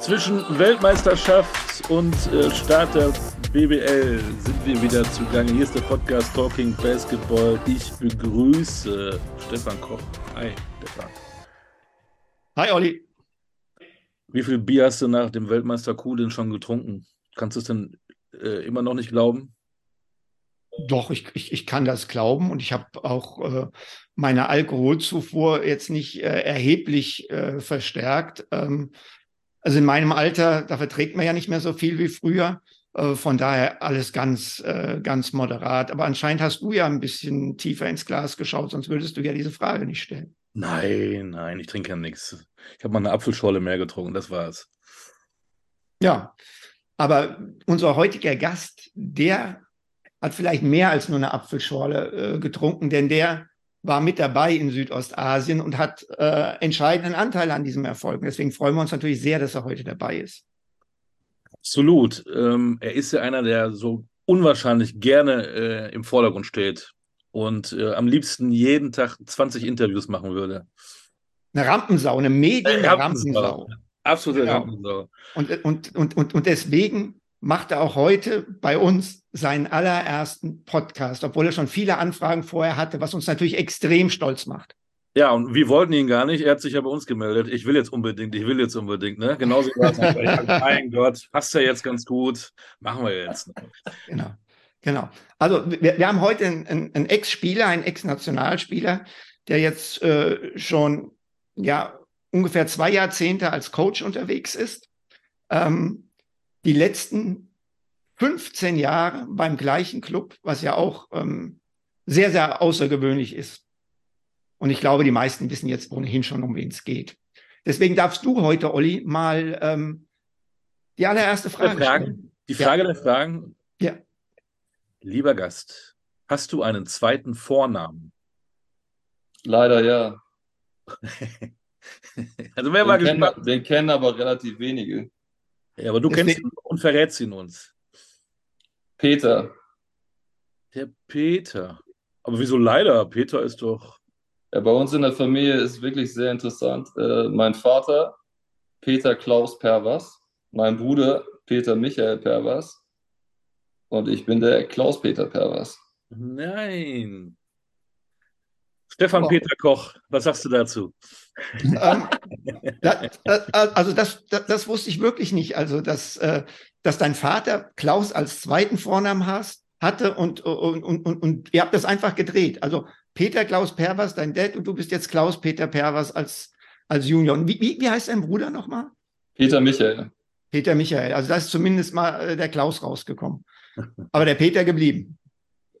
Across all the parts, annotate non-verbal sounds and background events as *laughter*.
Zwischen Weltmeisterschaft und äh, Start der BBL sind wir wieder zugange. Hier ist der Podcast Talking Basketball. Ich begrüße Stefan Koch. Hi, Stefan. Hi, Olli. Wie viel Bier hast du nach dem Weltmeister Kuh schon getrunken? Kannst du es denn äh, immer noch nicht glauben? Doch, ich, ich, ich kann das glauben und ich habe auch äh, meine Alkoholzufuhr jetzt nicht äh, erheblich äh, verstärkt. Ähm, also in meinem Alter, da verträgt man ja nicht mehr so viel wie früher. Äh, von daher alles ganz, äh, ganz moderat. Aber anscheinend hast du ja ein bisschen tiefer ins Glas geschaut, sonst würdest du ja diese Frage nicht stellen. Nein, nein, ich trinke ja nichts. Ich habe mal eine Apfelschorle mehr getrunken, das war's. Ja, aber unser heutiger Gast, der hat vielleicht mehr als nur eine Apfelschorle äh, getrunken, denn der war mit dabei in Südostasien und hat äh, entscheidenden Anteil an diesem Erfolg. Deswegen freuen wir uns natürlich sehr, dass er heute dabei ist. Absolut. Ähm, er ist ja einer, der so unwahrscheinlich gerne äh, im Vordergrund steht und äh, am liebsten jeden Tag 20 Interviews machen würde. Eine Rampensau, eine Medien-Rampensau. Absolute genau. Rampensau. Und, und, und, und, und deswegen macht er auch heute bei uns seinen allerersten Podcast, obwohl er schon viele Anfragen vorher hatte, was uns natürlich extrem stolz macht. Ja, und wir wollten ihn gar nicht. Er hat sich ja bei uns gemeldet. Ich will jetzt unbedingt, ich will jetzt unbedingt. Ne? Genauso war es. mein Gott, passt ja jetzt ganz gut. Machen wir jetzt. Genau, genau. Also wir, wir haben heute einen, einen Ex-Spieler, einen Ex-Nationalspieler, der jetzt äh, schon ja ungefähr zwei Jahrzehnte als Coach unterwegs ist. Ähm, die letzten 15 Jahre beim gleichen Club, was ja auch ähm, sehr, sehr außergewöhnlich ist. Und ich glaube, die meisten wissen jetzt ohnehin schon, um wen es geht. Deswegen darfst du heute, Olli, mal ähm, die allererste Frage Fragen, stellen. Die Frage ja. der Fragen. Ja. Lieber Gast, hast du einen zweiten Vornamen? Leider ja. *laughs* also wer war gespannt. Den kennen aber relativ wenige. Ja, aber du Deswegen, kennst ihn und verrätst ihn uns. Peter. Der Peter. Aber wieso leider? Peter ist doch. Ja, bei uns in der Familie ist wirklich sehr interessant. Äh, mein Vater, Peter Klaus Pervas, mein Bruder, Peter Michael Pervas und ich bin der Klaus Peter Pervas. Nein. Stefan oh. Peter Koch, was sagst du dazu? Ähm, *laughs* da, da, also das, das, das, wusste ich wirklich nicht. Also dass, äh, dass dein Vater Klaus als zweiten Vornamen hast, hatte und, und, und, und, und ihr habt das einfach gedreht. Also Peter Klaus Pervers, dein Dad, und du bist jetzt Klaus Peter Pervers als, als Junior. Und wie, wie, wie heißt dein Bruder nochmal? Peter Michael. Peter Michael. Also da ist zumindest mal äh, der Klaus rausgekommen. Aber der Peter geblieben.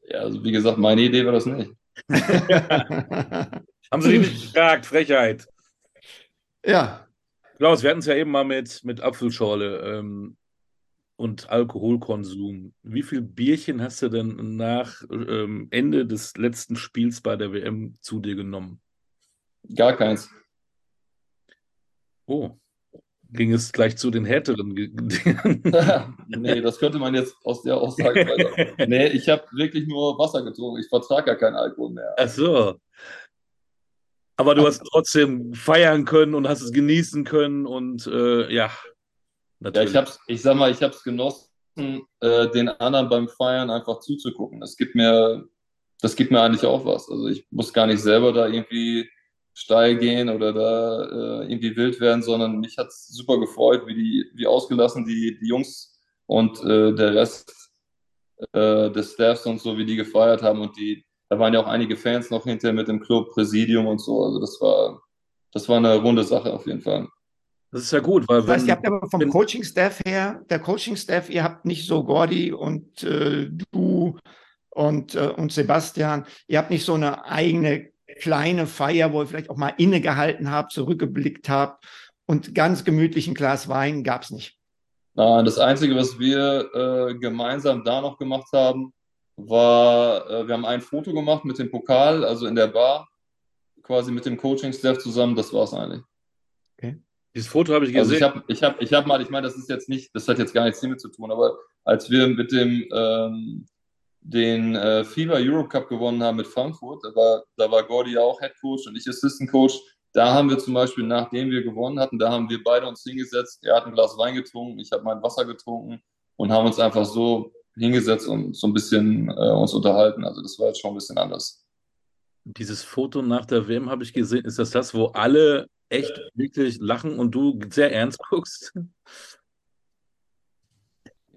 Ja, also wie gesagt, meine Idee war das nicht. *laughs* Haben Sie dich nicht gefragt? Frechheit. Ja. Klaus, wir hatten es ja eben mal mit, mit Apfelschorle ähm, und Alkoholkonsum. Wie viel Bierchen hast du denn nach ähm, Ende des letzten Spiels bei der WM zu dir genommen? Gar keins. Oh. Ging es gleich zu den härteren *laughs* Dingen? *laughs* nee, das könnte man jetzt aus der Aussage weiter. *laughs* Nee, ich habe wirklich nur Wasser getrunken. Ich vertrage ja keinen Alkohol mehr. Ach so. Aber du hast trotzdem feiern können und hast es genießen können und äh, ja. Natürlich. Ja, ich hab's, ich sag mal, ich habe es genossen, äh, den anderen beim Feiern einfach zuzugucken. Das gibt mir, das gibt mir eigentlich auch was. Also ich muss gar nicht selber da irgendwie steil gehen oder da äh, irgendwie wild werden, sondern mich hat es super gefreut, wie die, wie ausgelassen die, die Jungs und äh, der Rest äh, des Staffs und so, wie die gefeiert haben und die, da waren ja auch einige Fans noch hinterher mit dem Club, Präsidium und so. Also das war, das war eine runde Sache auf jeden Fall. Das ist ja gut, weil das heißt, ihr habt aber vom Coaching-Staff her, der Coaching-Staff, ihr habt nicht so Gordy und äh, du und, äh, und Sebastian, ihr habt nicht so eine eigene kleine Feier, wo ihr vielleicht auch mal innegehalten habt, zurückgeblickt habt und ganz gemütlich ein Glas Wein gab es nicht. Nein, das Einzige, was wir äh, gemeinsam da noch gemacht haben, war, äh, wir haben ein Foto gemacht mit dem Pokal, also in der Bar, quasi mit dem Coaching-Staff zusammen. Das war es eigentlich. Okay. Dieses Foto habe ich gesehen. Also ich habe ich hab, ich hab mal, ich meine, das ist jetzt nicht, das hat jetzt gar nichts damit zu tun, aber als wir mit dem ähm, den äh, FIBA Europe Cup gewonnen haben mit Frankfurt, da war, da war Gordy auch Head Coach und ich Assistant Coach. da haben wir zum Beispiel, nachdem wir gewonnen hatten, da haben wir beide uns hingesetzt. Er hat ein Glas Wein getrunken, ich habe mein Wasser getrunken und haben uns einfach so hingesetzt und so ein bisschen äh, uns unterhalten. Also das war jetzt schon ein bisschen anders. Dieses Foto nach der WM habe ich gesehen. Ist das das, wo alle echt wirklich lachen und du sehr ernst guckst?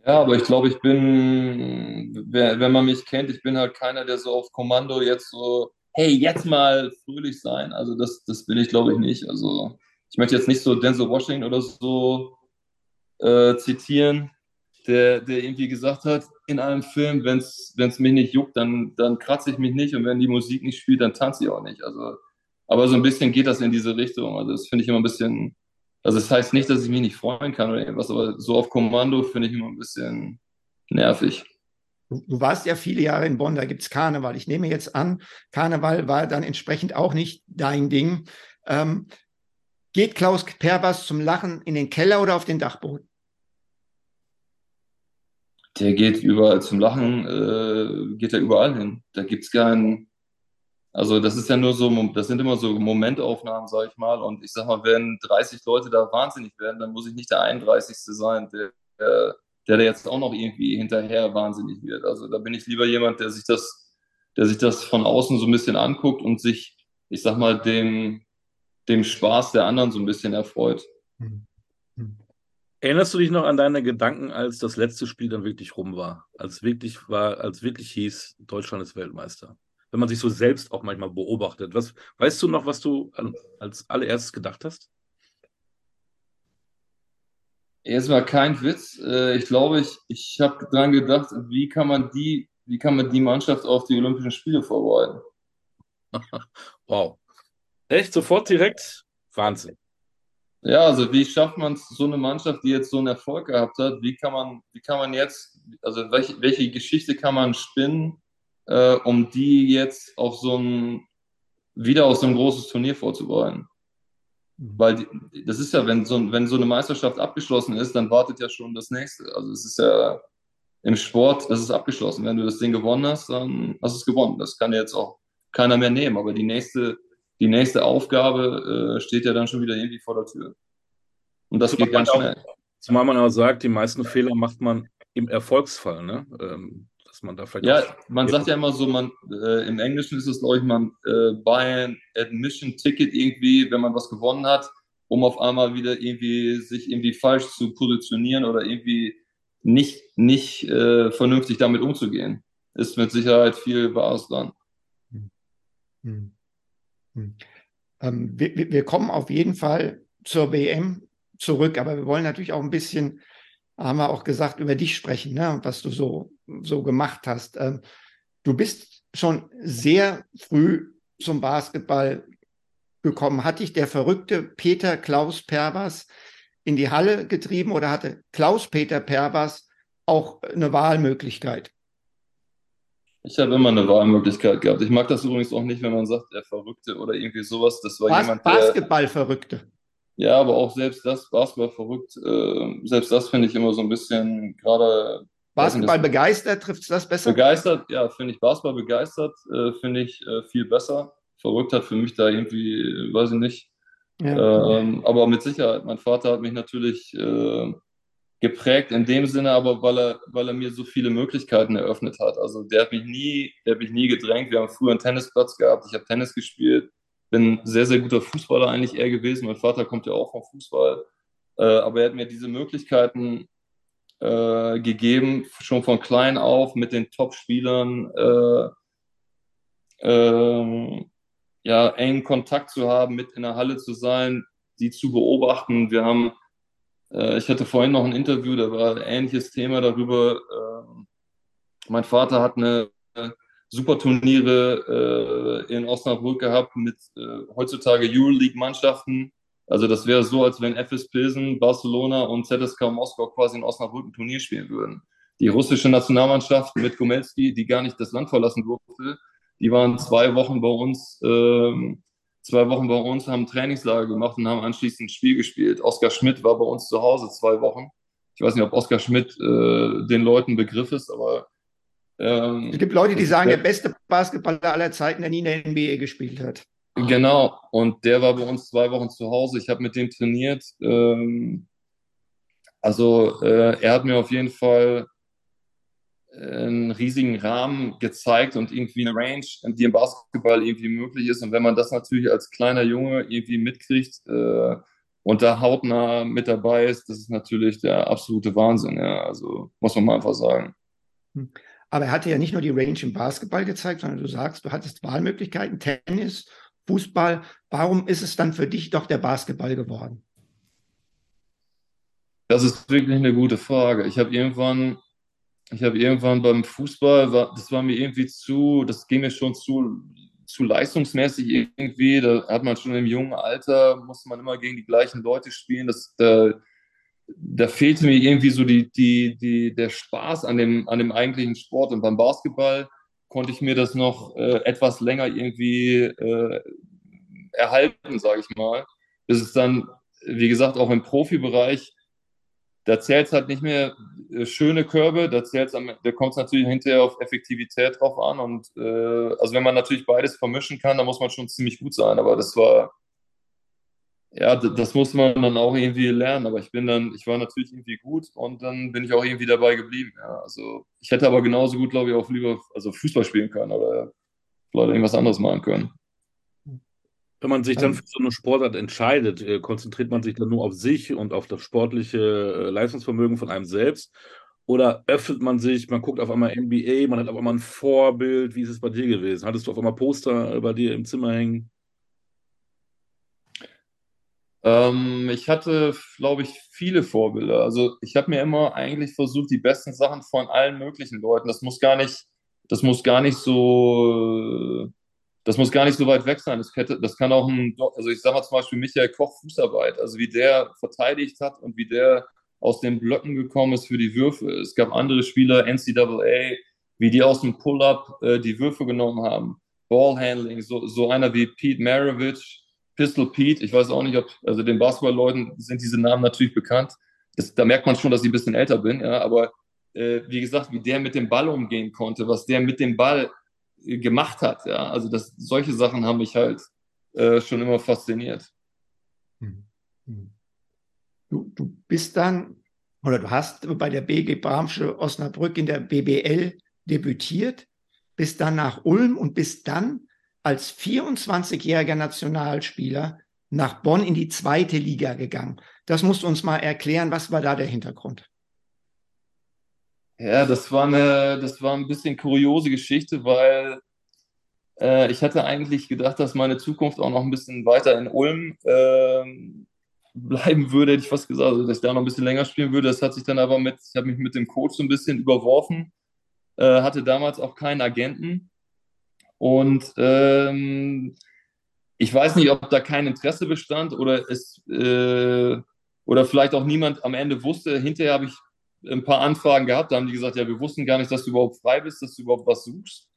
Ja, aber ich glaube, ich bin, wenn man mich kennt, ich bin halt keiner, der so auf Kommando jetzt so hey, jetzt mal fröhlich sein. Also das, das bin ich, glaube ich, nicht. Also ich möchte jetzt nicht so Denzel Washington oder so äh, zitieren, der, der irgendwie gesagt hat in einem Film, wenn es mich nicht juckt, dann, dann kratze ich mich nicht und wenn die Musik nicht spielt, dann tanze ich auch nicht. Also, aber so ein bisschen geht das in diese Richtung. Also das finde ich immer ein bisschen, also das heißt nicht, dass ich mich nicht freuen kann oder irgendwas, aber so auf Kommando finde ich immer ein bisschen nervig. Du, du, warst ja viele Jahre in Bonn, da gibt es Karneval. Ich nehme jetzt an, Karneval war dann entsprechend auch nicht dein Ding. Ähm, geht Klaus Perbas zum Lachen in den Keller oder auf den Dachboden? Der geht überall zum Lachen, äh, geht er überall hin. Da gibt es keinen. Also, das ist ja nur so, das sind immer so Momentaufnahmen, sag ich mal. Und ich sag mal, wenn 30 Leute da wahnsinnig werden, dann muss ich nicht der 31. sein, der, der der da jetzt auch noch irgendwie hinterher wahnsinnig wird. Also da bin ich lieber jemand, der sich das, der sich das von außen so ein bisschen anguckt und sich, ich sag mal, dem, dem Spaß der anderen so ein bisschen erfreut. Hm. Hm. Erinnerst du dich noch an deine Gedanken, als das letzte Spiel dann wirklich rum war? Als wirklich war, als wirklich hieß, Deutschland ist Weltmeister. Wenn man sich so selbst auch manchmal beobachtet. Was, weißt du noch, was du als allererstes gedacht hast? Erstmal kein Witz. Äh, ich glaube, ich, ich habe dran gedacht, wie kann man die, wie kann man die Mannschaft auf die Olympischen Spiele vorbereiten? *laughs* wow. Echt? Sofort direkt? Wahnsinn. Ja, also wie schafft man es, so eine Mannschaft, die jetzt so einen Erfolg gehabt hat, wie kann man, wie kann man jetzt, also welche, welche Geschichte kann man spinnen, äh, um die jetzt auf so ein, wieder auf so ein großes Turnier vorzubereiten? Mhm. Weil die, das ist ja, wenn so, wenn so eine Meisterschaft abgeschlossen ist, dann wartet ja schon das nächste. Also es ist ja im Sport, das ist abgeschlossen. Wenn du das Ding gewonnen hast, dann hast du es gewonnen. Das kann jetzt auch keiner mehr nehmen. Aber die nächste, die nächste Aufgabe äh, steht ja dann schon wieder irgendwie vor der Tür. Und das zumal geht ganz schnell. Auch, zumal man auch sagt, die meisten Fehler macht man im Erfolgsfall. Ne? Ähm, dass man da vielleicht. Ja, man sagt ja immer so, man, äh, im Englischen ist es, glaube ich, man äh, buy an Admission Ticket irgendwie, wenn man was gewonnen hat, um auf einmal wieder irgendwie sich irgendwie falsch zu positionieren oder irgendwie nicht, nicht äh, vernünftig damit umzugehen. Ist mit Sicherheit viel Wahres dran. Hm. Hm. Hm. Ähm, wir, wir kommen auf jeden Fall zur WM zurück, aber wir wollen natürlich auch ein bisschen haben wir auch gesagt, über dich sprechen, ne, was du so, so gemacht hast. Ähm, du bist schon sehr früh zum Basketball gekommen. Hat dich der verrückte Peter Klaus Pervers in die Halle getrieben oder hatte Klaus Peter Pervers auch eine Wahlmöglichkeit? Ich habe immer eine Wahlmöglichkeit gehabt. Ich mag das übrigens auch nicht, wenn man sagt, der Verrückte oder irgendwie sowas. Das war Bas jemand, der, Basketballverrückte. Ja, aber auch selbst das, Basketball verrückt, äh, selbst das finde ich immer so ein bisschen gerade. Basketball begeistert, trifft es das besser? Begeistert, ja, finde ich Basketball begeistert, äh, finde ich äh, viel besser. Verrückt hat für mich da irgendwie, weiß ich nicht. Ja. Ähm, aber mit Sicherheit, mein Vater hat mich natürlich äh, geprägt in dem Sinne, aber weil er, weil er mir so viele Möglichkeiten eröffnet hat. Also der hat mich nie, der hat mich nie gedrängt. Wir haben früher einen Tennisplatz gehabt, ich habe Tennis gespielt bin sehr, sehr guter Fußballer eigentlich eher gewesen. Mein Vater kommt ja auch vom Fußball. Äh, aber er hat mir diese Möglichkeiten äh, gegeben, schon von klein auf mit den Top-Spielern äh, ähm, ja, engen Kontakt zu haben, mit in der Halle zu sein, die zu beobachten. Wir haben, äh, ich hatte vorhin noch ein Interview, da war ein ähnliches Thema darüber. Ähm, mein Vater hat eine super Turniere äh, in Osnabrück gehabt mit äh, heutzutage Euroleague-Mannschaften. Also das wäre so, als wenn FS Pilsen, Barcelona und ZSK Moskau quasi in Osnabrück ein Turnier spielen würden. Die russische Nationalmannschaft mit Gomelski, die gar nicht das Land verlassen durfte, die waren zwei Wochen bei uns, ähm, zwei Wochen bei uns, haben Trainingslager gemacht und haben anschließend ein Spiel gespielt. Oskar Schmidt war bei uns zu Hause zwei Wochen. Ich weiß nicht, ob Oskar Schmidt äh, den Leuten Begriff ist, aber ähm, es gibt Leute, die sagen, der beste Basketballer aller Zeiten, der nie in der NBA gespielt hat. Genau, und der war bei uns zwei Wochen zu Hause. Ich habe mit dem trainiert. Ähm, also äh, er hat mir auf jeden Fall einen riesigen Rahmen gezeigt und irgendwie eine Range, die im Basketball irgendwie möglich ist. Und wenn man das natürlich als kleiner Junge irgendwie mitkriegt äh, und da hautnah mit dabei ist, das ist natürlich der absolute Wahnsinn. Ja, also muss man mal einfach sagen. Aber er hatte ja nicht nur die Range im Basketball gezeigt, sondern du sagst, du hattest Wahlmöglichkeiten, Tennis, Fußball. Warum ist es dann für dich doch der Basketball geworden? Das ist wirklich eine gute Frage. Ich habe irgendwann ich habe irgendwann beim Fußball, das war mir irgendwie zu, das ging mir schon zu, zu leistungsmäßig irgendwie. Da hat man schon im jungen Alter, musste man immer gegen die gleichen Leute spielen. Das, da, da fehlte mir irgendwie so die, die, die, der Spaß an dem, an dem eigentlichen Sport. Und beim Basketball konnte ich mir das noch äh, etwas länger irgendwie äh, erhalten, sage ich mal. Bis es dann, wie gesagt, auch im Profibereich da zählt es halt nicht mehr äh, schöne Körbe, da, da kommt es natürlich hinterher auf Effektivität drauf an. Und äh, also wenn man natürlich beides vermischen kann, dann muss man schon ziemlich gut sein. Aber das war, ja, das muss man dann auch irgendwie lernen. Aber ich bin dann, ich war natürlich irgendwie gut und dann bin ich auch irgendwie dabei geblieben. Ja. Also ich hätte aber genauso gut, glaube ich, auch lieber also Fußball spielen können oder vielleicht irgendwas anderes machen können. Wenn man sich dann für so eine Sportart entscheidet, äh, konzentriert man sich dann nur auf sich und auf das sportliche äh, Leistungsvermögen von einem selbst? Oder öffnet man sich, man guckt auf einmal NBA, man hat auf einmal ein Vorbild? Wie ist es bei dir gewesen? Hattest du auf einmal Poster äh, bei dir im Zimmer hängen? Ähm, ich hatte, glaube ich, viele Vorbilder. Also ich habe mir immer eigentlich versucht, die besten Sachen von allen möglichen Leuten. Das muss gar nicht, das muss gar nicht so das muss gar nicht so weit weg sein. Das, hätte, das kann auch ein, also ich sage mal zum Beispiel Michael Koch Fußarbeit, also wie der verteidigt hat und wie der aus den Blöcken gekommen ist für die Würfe. Es gab andere Spieler, NCAA, wie die aus dem Pull-Up äh, die Würfe genommen haben. Ballhandling, so, so einer wie Pete Maravich, Pistol Pete, ich weiß auch nicht, ob, also den Basketball-Leuten sind diese Namen natürlich bekannt. Das, da merkt man schon, dass ich ein bisschen älter bin, ja, aber äh, wie gesagt, wie der mit dem Ball umgehen konnte, was der mit dem Ball gemacht hat. Ja? Also das, solche Sachen haben mich halt äh, schon immer fasziniert. Hm. Hm. Du, du bist dann oder du hast bei der BG Bramsche Osnabrück in der BBL debütiert, bist dann nach Ulm und bist dann als 24-jähriger Nationalspieler nach Bonn in die zweite Liga gegangen. Das musst du uns mal erklären. Was war da der Hintergrund? Ja, das war eine, das war ein bisschen kuriose Geschichte, weil äh, ich hatte eigentlich gedacht, dass meine Zukunft auch noch ein bisschen weiter in Ulm äh, bleiben würde, hätte ich fast gesagt, also, dass ich da noch ein bisschen länger spielen würde. Das hat sich dann aber mit, ich habe mich mit dem Coach so ein bisschen überworfen, äh, hatte damals auch keinen Agenten und ähm, ich weiß nicht, ob da kein Interesse bestand oder es äh, oder vielleicht auch niemand am Ende wusste. Hinterher habe ich ein paar Anfragen gehabt, da haben die gesagt, ja, wir wussten gar nicht, dass du überhaupt frei bist, dass du überhaupt was suchst.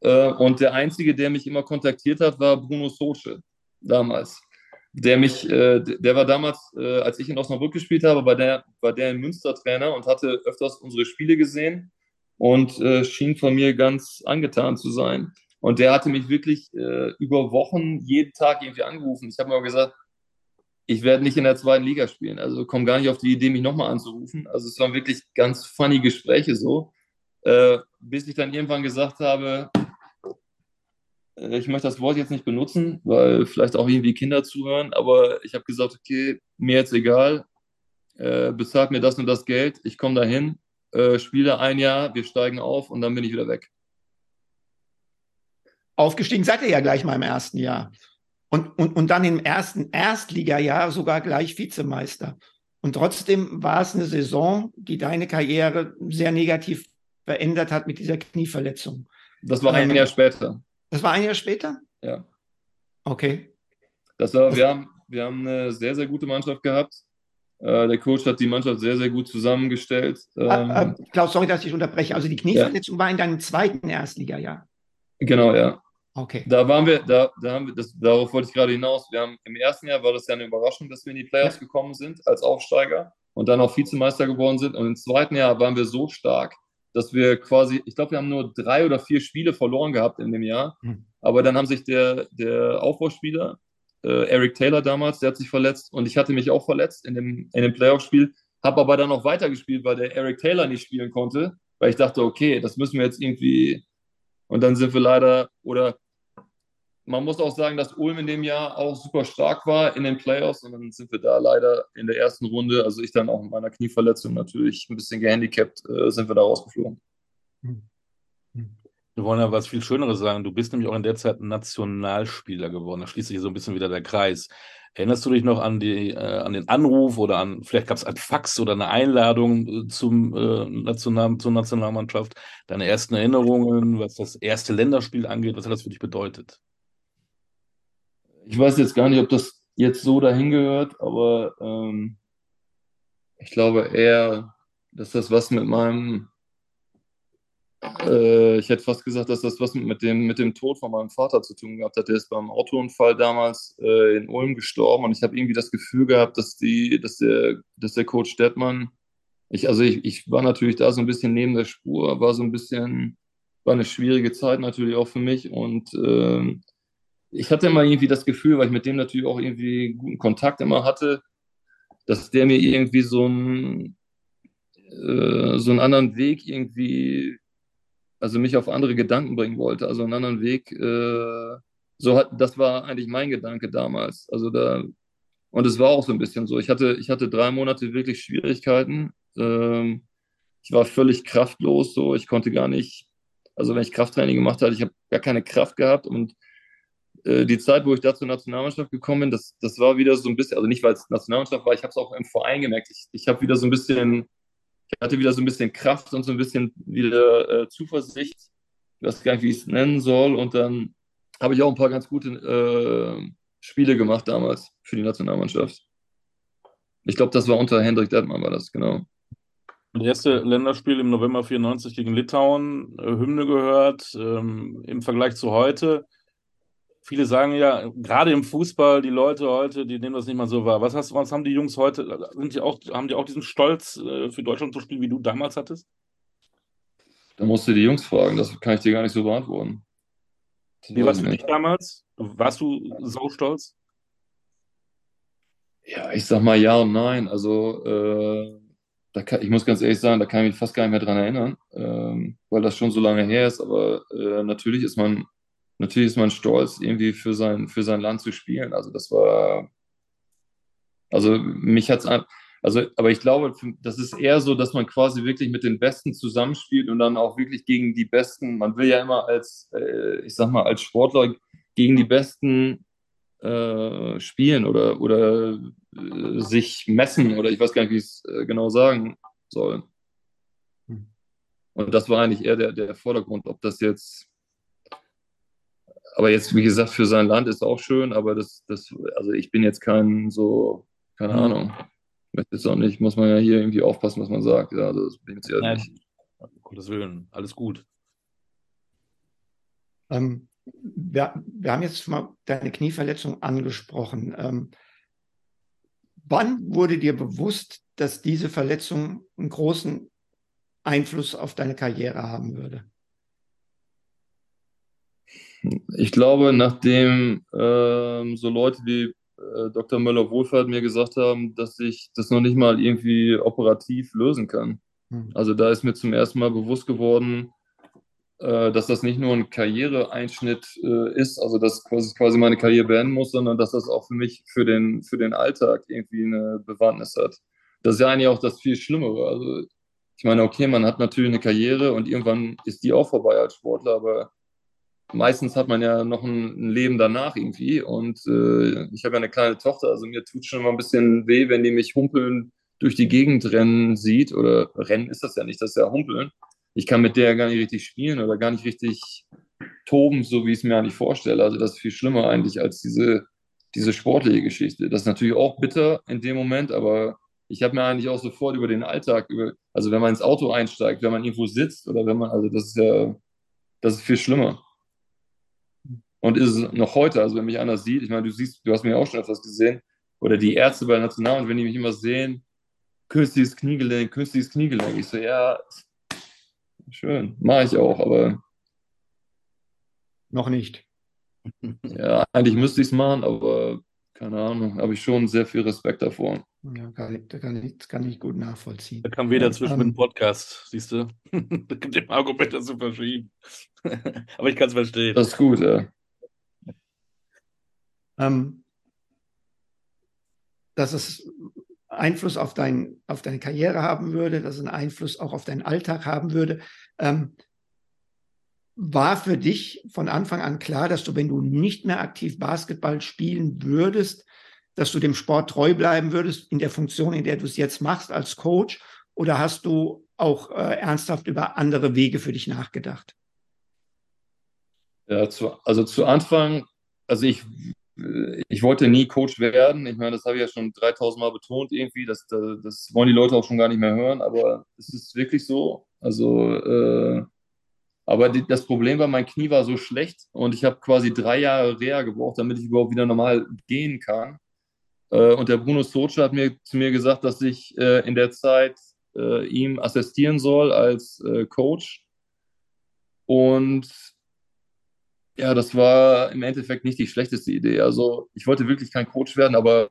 Äh, und der Einzige, der mich immer kontaktiert hat, war Bruno Soce damals. Der mich, äh, der war damals, äh, als ich in Osnabrück gespielt habe, war der, war der in Münster Trainer und hatte öfters unsere Spiele gesehen und schien von mir ganz angetan zu sein. Und der hatte mich wirklich über Wochen jeden Tag irgendwie angerufen. Ich habe mir gesagt, ich werde nicht in der zweiten Liga spielen. Also komme gar nicht auf die Idee, mich nochmal anzurufen. Also es waren wirklich ganz funny Gespräche so, äh, bis ich dann irgendwann gesagt habe, äh, ich möchte das Wort jetzt nicht benutzen, weil vielleicht auch irgendwie Kinder zuhören, aber ich habe gesagt, okay, mir jetzt egal, äh, bezahlt mir das und das Geld, ich komme dahin, äh, spiele ein Jahr, wir steigen auf und dann bin ich wieder weg. Aufgestiegen seid ihr ja gleich mal im ersten Jahr. Und, und, und dann im ersten Erstligajahr sogar gleich Vizemeister. Und trotzdem war es eine Saison, die deine Karriere sehr negativ verändert hat mit dieser Knieverletzung. Das war ein Jahr später. Das war ein Jahr später? Ja. Okay. Das war, wir, haben, wir haben eine sehr, sehr gute Mannschaft gehabt. Äh, der Coach hat die Mannschaft sehr, sehr gut zusammengestellt. Ah, ähm, Klaus, sorry, dass ich unterbreche. Also die Knieverletzung ja. war in deinem zweiten Erstligajahr. Genau, ja. Okay. Da waren wir, da, da haben wir, das, darauf wollte ich gerade hinaus. Wir haben im ersten Jahr war das ja eine Überraschung, dass wir in die Playoffs ja. gekommen sind als Aufsteiger und dann auch Vizemeister geworden sind. Und im zweiten Jahr waren wir so stark, dass wir quasi, ich glaube, wir haben nur drei oder vier Spiele verloren gehabt in dem Jahr. Mhm. Aber dann haben sich der, der Aufbauspieler, äh, Eric Taylor damals, der hat sich verletzt und ich hatte mich auch verletzt in dem, in dem Playoff-Spiel, habe aber dann noch weitergespielt, weil der Eric Taylor nicht spielen konnte, weil ich dachte, okay, das müssen wir jetzt irgendwie. Und dann sind wir leider, oder man muss auch sagen, dass Ulm in dem Jahr auch super stark war in den Playoffs und dann sind wir da leider in der ersten Runde, also ich dann auch mit meiner Knieverletzung natürlich ein bisschen gehandicapt, äh, sind wir da rausgeflogen. Wir wollen ja was viel Schöneres sagen. Du bist nämlich auch in der Zeit Nationalspieler geworden. Da schließt sich so ein bisschen wieder der Kreis. Erinnerst du dich noch an, die, äh, an den Anruf oder an, vielleicht gab es ein Fax oder eine Einladung äh, zum, äh, National, zur Nationalmannschaft? Deine ersten Erinnerungen, was das erste Länderspiel angeht, was hat das für dich bedeutet? ich weiß jetzt gar nicht, ob das jetzt so dahin gehört, aber ähm, ich glaube eher, dass das was mit meinem, äh, ich hätte fast gesagt, dass das was mit dem, mit dem Tod von meinem Vater zu tun gehabt hat. Der ist beim Autounfall damals äh, in Ulm gestorben und ich habe irgendwie das Gefühl gehabt, dass, die, dass, der, dass der Coach Stettmann, ich, also ich, ich war natürlich da so ein bisschen neben der Spur, war so ein bisschen, war eine schwierige Zeit natürlich auch für mich und äh, ich hatte immer irgendwie das Gefühl, weil ich mit dem natürlich auch irgendwie guten Kontakt immer hatte, dass der mir irgendwie so einen, äh, so einen anderen Weg irgendwie, also mich auf andere Gedanken bringen wollte, also einen anderen Weg. Äh, so hat, das war eigentlich mein Gedanke damals. Also da, und es war auch so ein bisschen so. Ich hatte, ich hatte drei Monate wirklich Schwierigkeiten. Ähm, ich war völlig kraftlos, so. Ich konnte gar nicht, also wenn ich Krafttraining gemacht hatte, ich habe gar keine Kraft gehabt und äh, die Zeit, wo ich da zur Nationalmannschaft gekommen bin, das, das war wieder so ein bisschen, also nicht weil es Nationalmannschaft war, ich habe es auch im Verein gemerkt. Ich, ich habe wieder so ein bisschen, ich hatte wieder so ein bisschen Kraft und so ein bisschen wieder äh, Zuversicht. Ich weiß gar nicht, wie ich es nennen soll. Und dann habe ich auch ein paar ganz gute äh, Spiele gemacht damals für die Nationalmannschaft. Ich glaube, das war unter Hendrik Dettmann, war das, genau. Das erste Länderspiel im November 94 gegen Litauen, äh, Hymne gehört. Ähm, Im Vergleich zu heute viele sagen ja, gerade im Fußball, die Leute heute, die nehmen das nicht mal so wahr. Was, hast, was haben die Jungs heute? Sind die auch, haben die auch diesen Stolz, äh, für Deutschland zu spielen, wie du damals hattest? Da musst du die Jungs fragen, das kann ich dir gar nicht so beantworten. Das wie warst du nicht damals? Warst du so stolz? Ja, ich sag mal ja und nein. Also, äh, da kann, ich muss ganz ehrlich sagen, da kann ich mich fast gar nicht mehr dran erinnern, ähm, weil das schon so lange her ist. Aber äh, natürlich ist man natürlich ist man stolz, irgendwie für sein, für sein Land zu spielen. Also das war, also mich hat es, also, aber ich glaube, das ist eher so, dass man quasi wirklich mit den Besten zusammenspielt und dann auch wirklich gegen die Besten, man will ja immer als, äh, ich sag mal, als Sportler gegen die Besten äh, spielen oder, oder äh, sich messen oder ich weiß gar nicht, wie ich es äh, genau sagen soll. Hm. Und das war eigentlich eher der, der Vordergrund, ob das jetzt aber jetzt, wie gesagt, für sein Land ist auch schön, aber das, das, also ich bin jetzt kein so, keine mhm. Ahnung. Ich jetzt auch nicht, muss man ja hier irgendwie aufpassen, was man sagt. Ja, also das bin jetzt ja nicht. Um Gottes Willen, alles gut. Ähm, wir, wir, haben jetzt mal deine Knieverletzung angesprochen. Ähm, wann wurde dir bewusst, dass diese Verletzung einen großen Einfluss auf deine Karriere haben würde? Ich glaube, nachdem ähm, so Leute wie äh, Dr. Möller-Wohlfahrt mir gesagt haben, dass ich das noch nicht mal irgendwie operativ lösen kann. Mhm. Also da ist mir zum ersten Mal bewusst geworden, äh, dass das nicht nur ein Karriereeinschnitt äh, ist, also dass quasi, quasi meine Karriere beenden muss, sondern dass das auch für mich für den, für den Alltag irgendwie eine Bewandtnis hat. Das ist ja eigentlich auch das viel Schlimmere. Also ich meine, okay, man hat natürlich eine Karriere und irgendwann ist die auch vorbei als Sportler, aber meistens hat man ja noch ein, ein Leben danach irgendwie. Und äh, ich habe ja eine kleine Tochter, also mir tut schon mal ein bisschen weh, wenn die mich humpeln durch die Gegend rennen sieht. Oder rennen ist das ja nicht, das ist ja humpeln. Ich kann mit der gar nicht richtig spielen oder gar nicht richtig toben, so wie ich es mir eigentlich vorstelle. Also das ist viel schlimmer eigentlich als diese, diese sportliche Geschichte. Das ist natürlich auch bitter in dem Moment, aber ich habe mir eigentlich auch sofort über den Alltag, über, also wenn man ins Auto einsteigt, wenn man irgendwo sitzt oder wenn man, also das ist ja, das ist viel schlimmer und ist es noch heute. Also wenn mich einer sieht, ich meine, du siehst, du hast mir auch schon etwas gesehen, oder die Ärzte bei der National, und wenn die mich immer sehen, künstliches Kniegelenk, künstliches Kniegelenk. Ich so, ja, schön, mache ich auch, aber noch nicht. *laughs* Ja, eigentlich müsste ich es machen, aber keine Ahnung, habe ich schon sehr viel Respekt davor. Ja, kann ich, kann ich, kann ich gut nachvollziehen. Da kam wieder zwischen ähm, mit dem Podcast, siehst du? *laughs* da gibt dem Argument zu verschieben. *laughs* aber ich kann es verstehen. Das ist gut, ja. Ähm, dass es Einfluss auf, dein, auf deine Karriere haben würde, dass es einen Einfluss auch auf deinen Alltag haben würde. Ähm, war für dich von Anfang an klar, dass du, wenn du nicht mehr aktiv Basketball spielen würdest, dass du dem Sport treu bleiben würdest in der Funktion, in der du es jetzt machst als Coach? Oder hast du auch äh, ernsthaft über andere Wege für dich nachgedacht? Ja, zu, also zu Anfang, also ich, ich wollte nie Coach werden. Ich meine, das habe ich ja schon 3000 Mal betont irgendwie. Das, das, wollen die Leute auch schon gar nicht mehr hören, aber es ist wirklich so. Also äh, aber die, das Problem war, mein Knie war so schlecht und ich habe quasi drei Jahre Reha gebraucht, damit ich überhaupt wieder normal gehen kann. Äh, und der Bruno Socha hat mir zu mir gesagt, dass ich äh, in der Zeit äh, ihm assistieren soll als äh, Coach. Und ja, das war im Endeffekt nicht die schlechteste Idee. Also ich wollte wirklich kein Coach werden, aber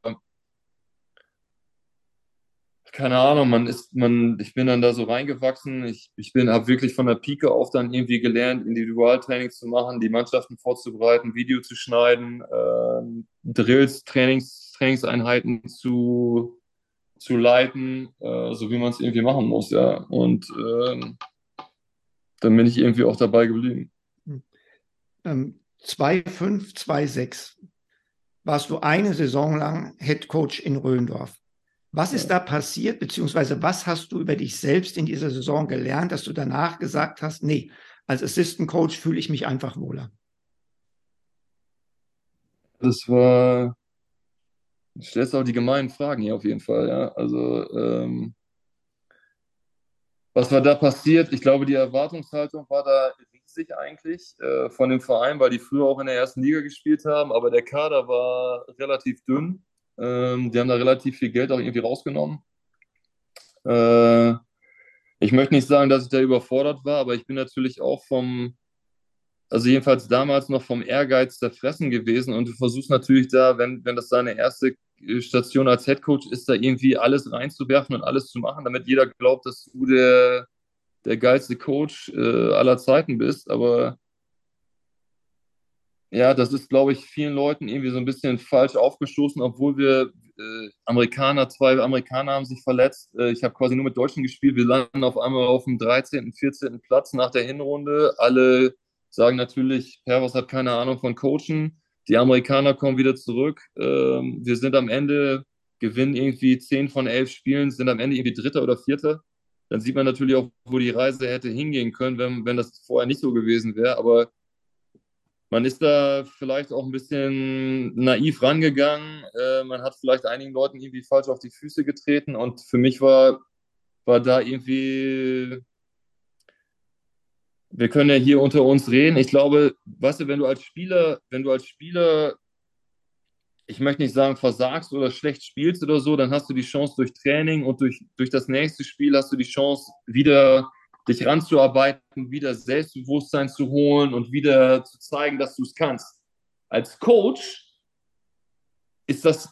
keine Ahnung, man ist, man, ich bin dann da so reingewachsen. Ich, ich bin, habe wirklich von der Pike auf dann irgendwie gelernt, Individualtraining zu machen, die Mannschaften vorzubereiten, Video zu schneiden, äh, Drills, Trainings, Trainingseinheiten zu, zu leiten, äh, so wie man es irgendwie machen muss, ja. Und äh, dann bin ich irgendwie auch dabei geblieben. Ähm, 2,5, 2,6 warst du eine Saison lang Head Coach in Röndorf. Was ist da passiert, beziehungsweise was hast du über dich selbst in dieser Saison gelernt, dass du danach gesagt hast, nee, als Assistant Coach fühle ich mich einfach wohler? Das war, du stellst auch die gemeinen Fragen hier auf jeden Fall, ja. Also, ähm, was war da passiert? Ich glaube, die Erwartungshaltung war da riesig eigentlich äh, von dem Verein, weil die früher auch in der ersten Liga gespielt haben, aber der Kader war relativ dünn. Ähm, die haben da relativ viel Geld auch irgendwie rausgenommen. Äh, ich möchte nicht sagen, dass ich da überfordert war, aber ich bin natürlich auch vom, also jedenfalls damals noch vom Ehrgeiz zerfressen gewesen und du versuchst natürlich da, wenn, wenn das deine erste Station als Headcoach ist, da irgendwie alles reinzuwerfen und alles zu machen, damit jeder glaubt, dass du der, der geilste Coach äh, aller Zeiten bist. Aber ja, das ist, glaube ich, vielen Leuten irgendwie so ein bisschen falsch aufgestoßen, obwohl wir äh, Amerikaner, zwei Amerikaner haben sich verletzt. Äh, ich habe quasi nur mit Deutschen gespielt. Wir landen auf einmal auf dem 13., 14. Platz nach der Hinrunde. Alle sagen natürlich, Pervas hat keine Ahnung von Coachen. Die Amerikaner kommen wieder zurück. Ähm, wir sind am Ende, gewinnen irgendwie 10 von 11 Spielen, sind am Ende irgendwie Dritter oder Vierter. Dann sieht man natürlich auch, wo die Reise hätte hingehen können, wenn, wenn das vorher nicht so gewesen wäre. Aber man ist da vielleicht auch ein bisschen naiv rangegangen. Äh, man hat vielleicht einigen Leuten irgendwie falsch auf die Füße getreten und für mich war, war da irgendwie, wir können ja hier unter uns reden. Ich glaube, weißt du, wenn du als Spieler, wenn du als Spieler, ich möchte nicht sagen, versagst oder schlecht spielst oder so, dann hast du die Chance durch Training und durch, durch das nächste Spiel hast du die Chance, wieder dich ranzuarbeiten, wieder Selbstbewusstsein zu holen und wieder zu zeigen, dass du es kannst. Als Coach ist das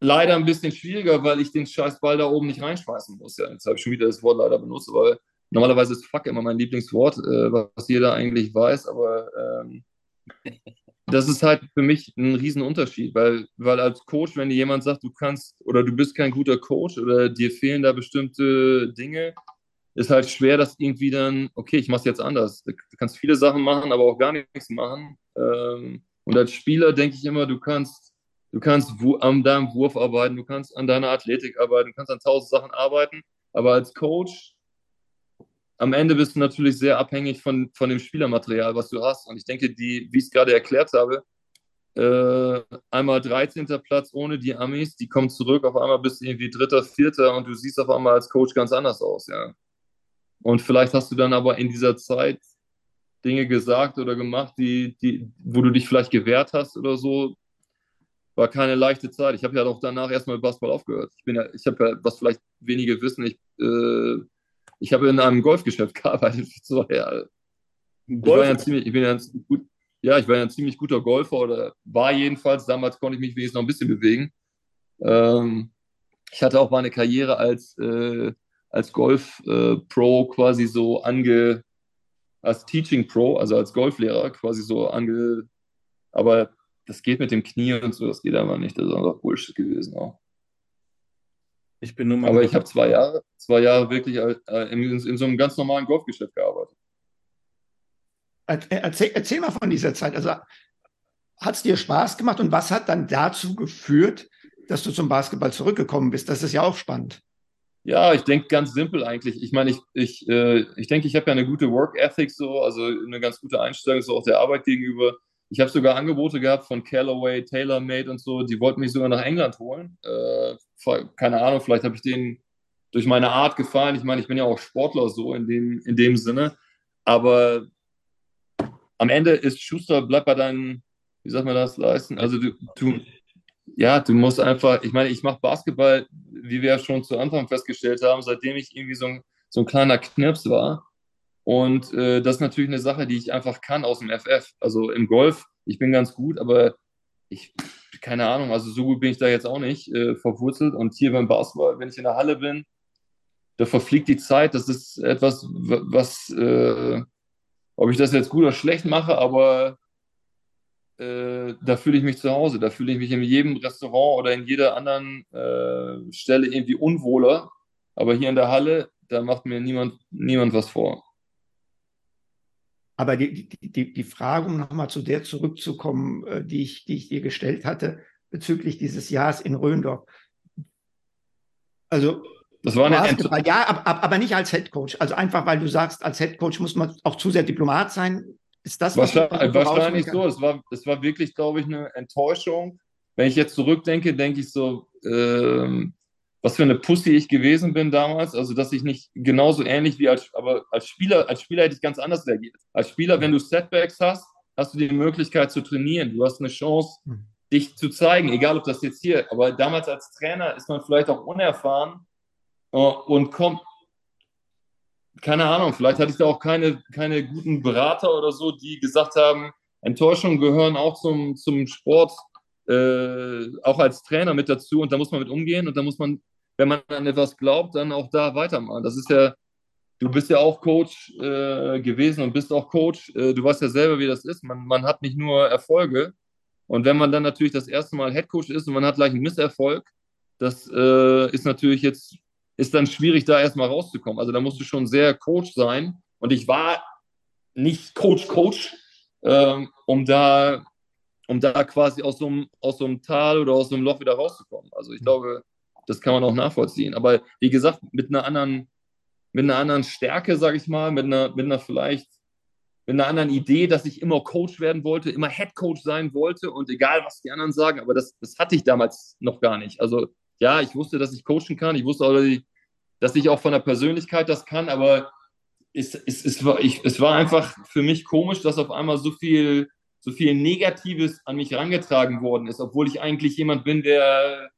leider ein bisschen schwieriger, weil ich den scheiß Ball da oben nicht reinschmeißen muss. Ja, jetzt habe ich schon wieder das Wort leider benutzt, weil normalerweise ist Fuck immer mein Lieblingswort, äh, was jeder eigentlich weiß, aber ähm, das ist halt für mich ein Riesenunterschied, weil, weil als Coach, wenn dir jemand sagt, du kannst oder du bist kein guter Coach oder dir fehlen da bestimmte Dinge, ist halt schwer, dass irgendwie dann, okay, ich mache es jetzt anders. Du kannst viele Sachen machen, aber auch gar nichts machen. Ähm, und als Spieler denke ich immer, du kannst, du kannst an deinem Wurf arbeiten, du kannst an deiner Athletik arbeiten, du kannst an tausend Sachen arbeiten, aber als Coach am Ende bist du natürlich sehr abhängig von, von dem Spielermaterial, was du hast. Und ich denke, die, wie ich es gerade erklärt habe, äh, einmal 13. Platz ohne die Amis, die kommen zurück, auf einmal bist du irgendwie dritter, vierter und du siehst auf einmal als Coach ganz anders aus, ja. Und vielleicht hast du dann aber in dieser Zeit Dinge gesagt oder gemacht, die, die, wo du dich vielleicht gewehrt hast oder so. War keine leichte Zeit. Ich habe ja auch danach erstmal Basketball aufgehört. Ich bin ja, ich habe ja, was vielleicht wenige wissen, ich, äh, ich habe in einem Golfgeschäft *laughs* gearbeitet für zwei Jahre. Ich, war ja ziemlich, ich bin ja gut, ja, ich war ja ein ziemlich guter Golfer oder war jedenfalls. Damals konnte ich mich wenigstens noch ein bisschen bewegen. Ähm, ich hatte auch mal eine Karriere als, äh, als Golf-Pro äh, quasi so ange, als Teaching Pro, also als Golflehrer quasi so ange, aber das geht mit dem Knie und so, das geht aber nicht. Das ist einfach Bullshit gewesen auch. Ich bin nur mal. Aber ich habe zwei Jahre, zwei Jahre wirklich äh, in, in, so einem ganz normalen Golfgeschäft gearbeitet. Erzähl, erzähl mal von dieser Zeit. Also hat es dir Spaß gemacht und was hat dann dazu geführt, dass du zum Basketball zurückgekommen bist? Das ist ja auch spannend. Ja, ich denke ganz simpel eigentlich. Ich meine, ich, ich, äh, ich denke, ich habe ja eine gute Work Ethic so, also eine ganz gute Einstellung so auch der Arbeit gegenüber. Ich habe sogar Angebote gehabt von Callaway, TaylorMade und so, die wollten mich sogar nach England holen. Äh, keine Ahnung, vielleicht habe ich denen durch meine Art gefallen. Ich meine, ich bin ja auch Sportler so in dem, in dem Sinne. Aber am Ende ist Schuster, bleibt bei deinen, wie sagt man das, leisten. Also du, du ja, du musst einfach, ich meine, ich mache Basketball, wie wir ja schon zu Anfang festgestellt haben, seitdem ich irgendwie so ein, so ein kleiner Knirps war. Und äh, das ist natürlich eine Sache, die ich einfach kann aus dem FF. Also im Golf, ich bin ganz gut, aber ich, keine Ahnung, also so gut bin ich da jetzt auch nicht äh, verwurzelt. Und hier beim Basketball, wenn ich in der Halle bin, da verfliegt die Zeit. Das ist etwas, was, äh, ob ich das jetzt gut oder schlecht mache, aber äh, da fühle ich mich zu Hause. Da fühle ich mich in jedem Restaurant oder in jeder anderen äh, Stelle irgendwie unwohler. Aber hier in der Halle, da macht mir niemand, niemand was vor. Aber die, die, die Frage, um nochmal zu der zurückzukommen, äh, die ich, die ich dir gestellt hatte, bezüglich dieses Jahres in Röndorf. Also, das war eine ja, aber, aber nicht als Headcoach. Also einfach, weil du sagst, als Headcoach muss man auch zu sehr Diplomat sein. Ist das wahrscheinlich, wahrscheinlich so? Es war, es war wirklich, glaube ich, eine Enttäuschung. Wenn ich jetzt zurückdenke, denke ich so, ähm, was für eine Pussy ich gewesen bin damals. Also, dass ich nicht genauso ähnlich wie als, aber als Spieler, als Spieler hätte ich ganz anders reagiert. Als Spieler, wenn du Setbacks hast, hast du die Möglichkeit zu trainieren. Du hast eine Chance, hm. dich zu zeigen, egal ob das jetzt hier, aber damals als Trainer ist man vielleicht auch unerfahren äh, und kommt, keine Ahnung, vielleicht hatte ich da auch keine, keine guten Berater oder so, die gesagt haben, Enttäuschungen gehören auch zum, zum Sport, äh, auch als Trainer mit dazu und da muss man mit umgehen und da muss man wenn man an etwas glaubt, dann auch da weitermachen. Das ist ja, du bist ja auch Coach äh, gewesen und bist auch Coach. Äh, du weißt ja selber, wie das ist. Man, man hat nicht nur Erfolge. Und wenn man dann natürlich das erste Mal Head Coach ist und man hat gleich einen Misserfolg, das äh, ist natürlich jetzt, ist dann schwierig, da erstmal rauszukommen. Also da musst du schon sehr Coach sein. Und ich war nicht Coach, Coach, ähm, um da um da quasi aus so, einem, aus so einem Tal oder aus so einem Loch wieder rauszukommen. Also ich glaube, das kann man auch nachvollziehen. Aber wie gesagt, mit einer anderen, mit einer anderen Stärke, sage ich mal, mit einer, mit einer vielleicht, mit einer anderen Idee, dass ich immer Coach werden wollte, immer Head Coach sein wollte und egal, was die anderen sagen, aber das, das hatte ich damals noch gar nicht. Also ja, ich wusste, dass ich coachen kann, ich wusste auch, dass ich auch von der Persönlichkeit das kann, aber es, es, es, war, ich, es war einfach für mich komisch, dass auf einmal so viel, so viel Negatives an mich herangetragen worden ist, obwohl ich eigentlich jemand bin, der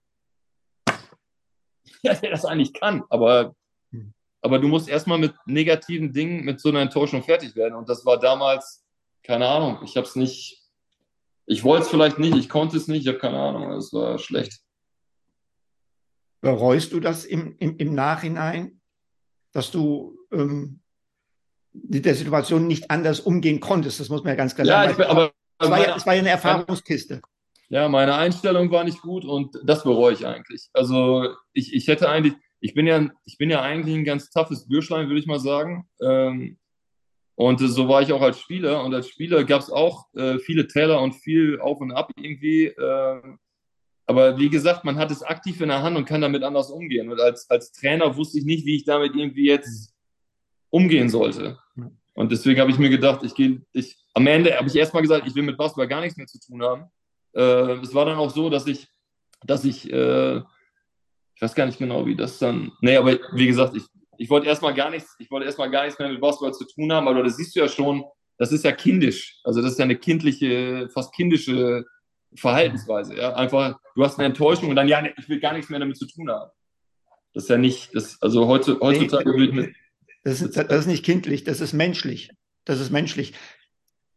*laughs* ja, der das eigentlich kann. Aber, hm. aber du musst erstmal mit negativen Dingen, mit so einer Enttäuschung fertig werden. Und das war damals, keine Ahnung, ich habe es nicht, ich wollte es vielleicht nicht, ich konnte es nicht, ich habe keine Ahnung, es war schlecht. Bereust du das im, im, im Nachhinein, dass du ähm, mit der Situation nicht anders umgehen konntest? Das muss man ja ganz klar ja, sagen. Ich, aber, es, war ja, es war ja eine Erfahrungskiste ja, meine Einstellung war nicht gut und das bereue ich eigentlich. Also ich, ich hätte eigentlich, ich bin ja, ich bin ja eigentlich ein ganz toughes Bürschlein, würde ich mal sagen. Ähm, und so war ich auch als Spieler. Und als Spieler gab es auch äh, viele Täler und viel Auf und Ab irgendwie. Äh, aber wie gesagt, man hat es aktiv in der Hand und kann damit anders umgehen. Und als, als Trainer wusste ich nicht, wie ich damit irgendwie jetzt umgehen sollte. Und deswegen habe ich mir gedacht, ich gehe, ich, am Ende habe ich erstmal gesagt, ich will mit Basketball gar nichts mehr zu tun haben. Äh, es war dann auch so, dass ich, dass ich, äh, ich weiß gar nicht genau, wie das dann, nee, aber wie gesagt, ich, ich wollte erstmal gar nichts, ich wollte erstmal gar nichts mehr mit Basketball zu tun haben, aber das siehst du ja schon, das ist ja kindisch. Also das ist ja eine kindliche, fast kindische Verhaltensweise. Ja? Einfach, du hast eine Enttäuschung und dann, ja, ich will gar nichts mehr damit zu tun haben. Das ist ja nicht, das, also heutzutage nee, will ich mit. Das ist, das ist nicht kindlich, das ist menschlich. Das ist menschlich.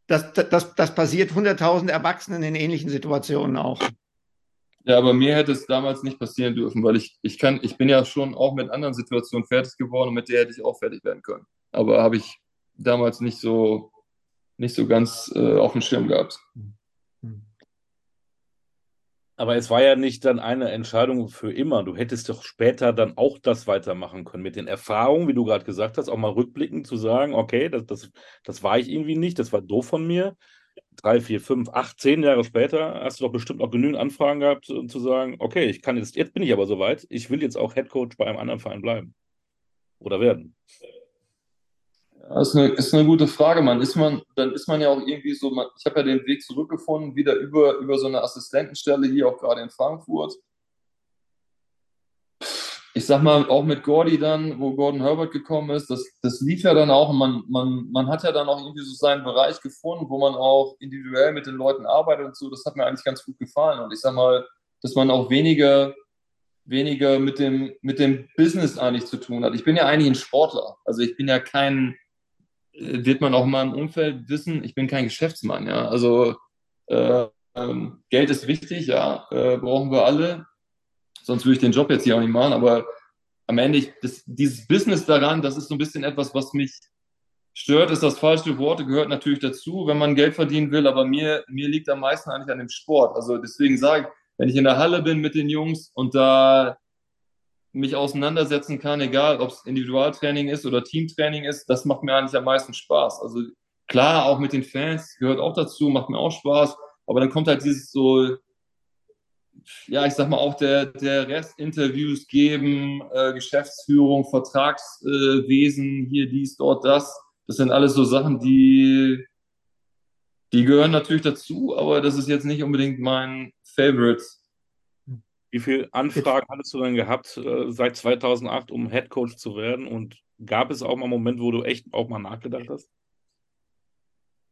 Das, das, das passiert hunderttausend Erwachsenen in ähnlichen Situationen auch. Ja, aber mir hätte es damals nicht passieren dürfen, weil ich, ich kann, ich bin ja schon auch mit anderen Situationen fertig geworden und mit der hätte ich auch fertig werden können. Aber habe ich damals nicht so, nicht so ganz äh, auf dem Schirm gehabt. Aber es war ja nicht dann eine Entscheidung für immer. Du hättest doch später dann auch das weitermachen können. Mit den Erfahrungen, wie du gerade gesagt hast, auch mal rückblickend zu sagen, okay, das, das, das war ich irgendwie nicht, das war doof von mir drei, vier, fünf, acht, zehn Jahre später hast du doch bestimmt auch genügend Anfragen gehabt, um zu sagen, okay, ich kann jetzt, jetzt bin ich aber soweit, ich will jetzt auch Headcoach bei einem anderen Verein bleiben. Oder werden. Das ist eine, ist eine gute Frage, man. Ist man, dann ist man ja auch irgendwie so, man, ich habe ja den Weg zurückgefunden, wieder über, über so eine Assistentenstelle hier auch gerade in Frankfurt ich sag mal, auch mit Gordy dann, wo Gordon Herbert gekommen ist, das, das lief ja dann auch. Man, man, man hat ja dann auch irgendwie so seinen Bereich gefunden, wo man auch individuell mit den Leuten arbeitet und so. Das hat mir eigentlich ganz gut gefallen. Und ich sag mal, dass man auch weniger, weniger mit dem, mit dem Business eigentlich zu tun hat. Ich bin ja eigentlich ein Sportler. Also ich bin ja kein, wird man auch in meinem Umfeld wissen, ich bin kein Geschäftsmann. Ja, also äh, Geld ist wichtig, ja, äh, brauchen wir alle sonst würde ich den Job jetzt hier auch nicht machen. Aber am Ende, ich, das, dieses Business daran, das ist so ein bisschen etwas, was mich stört, ist das falsche Wort, gehört natürlich dazu, wenn man Geld verdienen will, aber mir, mir liegt am meisten eigentlich an dem Sport. Also deswegen sage ich, wenn ich in der Halle bin mit den Jungs und da mich auseinandersetzen kann, egal ob es Individualtraining ist oder Teamtraining ist, das macht mir eigentlich am meisten Spaß. Also klar, auch mit den Fans gehört auch dazu, macht mir auch Spaß, aber dann kommt halt dieses so ja, ich sag mal, auch der, der Rest Interviews geben, äh, Geschäftsführung, Vertragswesen, äh, hier dies, dort, das. Das sind alles so Sachen, die, die gehören natürlich dazu, aber das ist jetzt nicht unbedingt mein Favorite. Wie viele Anfragen hattest du denn gehabt äh, seit 2008, um Head Coach zu werden? Und gab es auch mal einen Moment, wo du echt auch mal nachgedacht hast?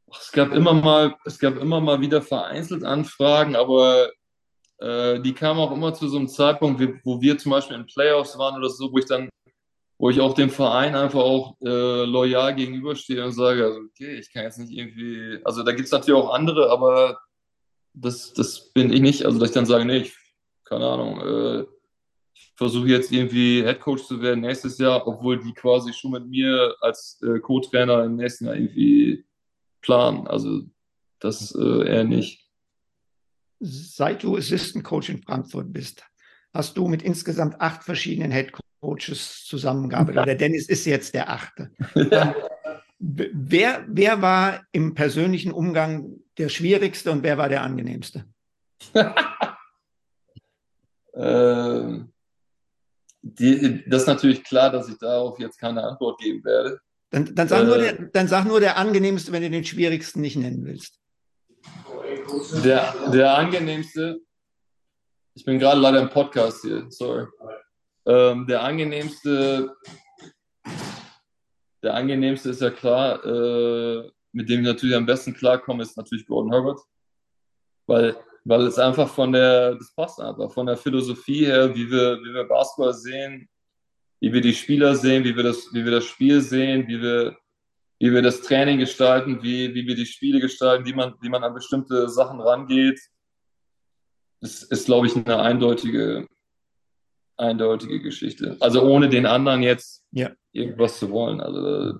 Es gab immer mal, es gab immer mal wieder vereinzelt Anfragen, aber äh, die kamen auch immer zu so einem Zeitpunkt, wo wir zum Beispiel in Playoffs waren oder so, wo ich dann, wo ich auch dem Verein einfach auch äh, loyal gegenüberstehe und sage, also okay, ich kann jetzt nicht irgendwie, also da gibt es natürlich auch andere, aber das, das bin ich nicht. Also dass ich dann sage, nee, ich, keine Ahnung, äh, ich versuche jetzt irgendwie Headcoach zu werden nächstes Jahr, obwohl die quasi schon mit mir als äh, Co-Trainer im nächsten Jahr irgendwie planen. Also das äh, eher nicht seit du Assistant Coach in Frankfurt bist, hast du mit insgesamt acht verschiedenen Head Coaches zusammengearbeitet. Oder Dennis ist jetzt der achte. *laughs* Ja. Wer, wer war im persönlichen Umgang der schwierigste und wer war der angenehmste? *laughs* ähm, die, das ist natürlich klar, dass ich darauf jetzt keine Antwort geben werde. Dann, dann, sag, äh, nur der, dann sag nur der angenehmste, wenn du den schwierigsten nicht nennen willst. Der, der angenehmste, ich bin gerade leider im Podcast hier, sorry. Ähm, der angenehmste, der angenehmste ist ja klar, äh, mit dem ich natürlich am besten klarkomme, ist natürlich Gordon Herbert. Weil, weil es einfach von der, das passt einfach, von der Philosophie her, wie wir, wie wir Basketball sehen, wie wir die Spieler sehen, wie wir das, wie wir das Spiel sehen, wie wir wie wir das Training gestalten, wie, wie wir die Spiele gestalten, wie man, wie man an bestimmte Sachen rangeht. Das ist, glaube ich, eine eindeutige, eindeutige Geschichte. Also ohne den anderen jetzt ja. irgendwas zu wollen. Also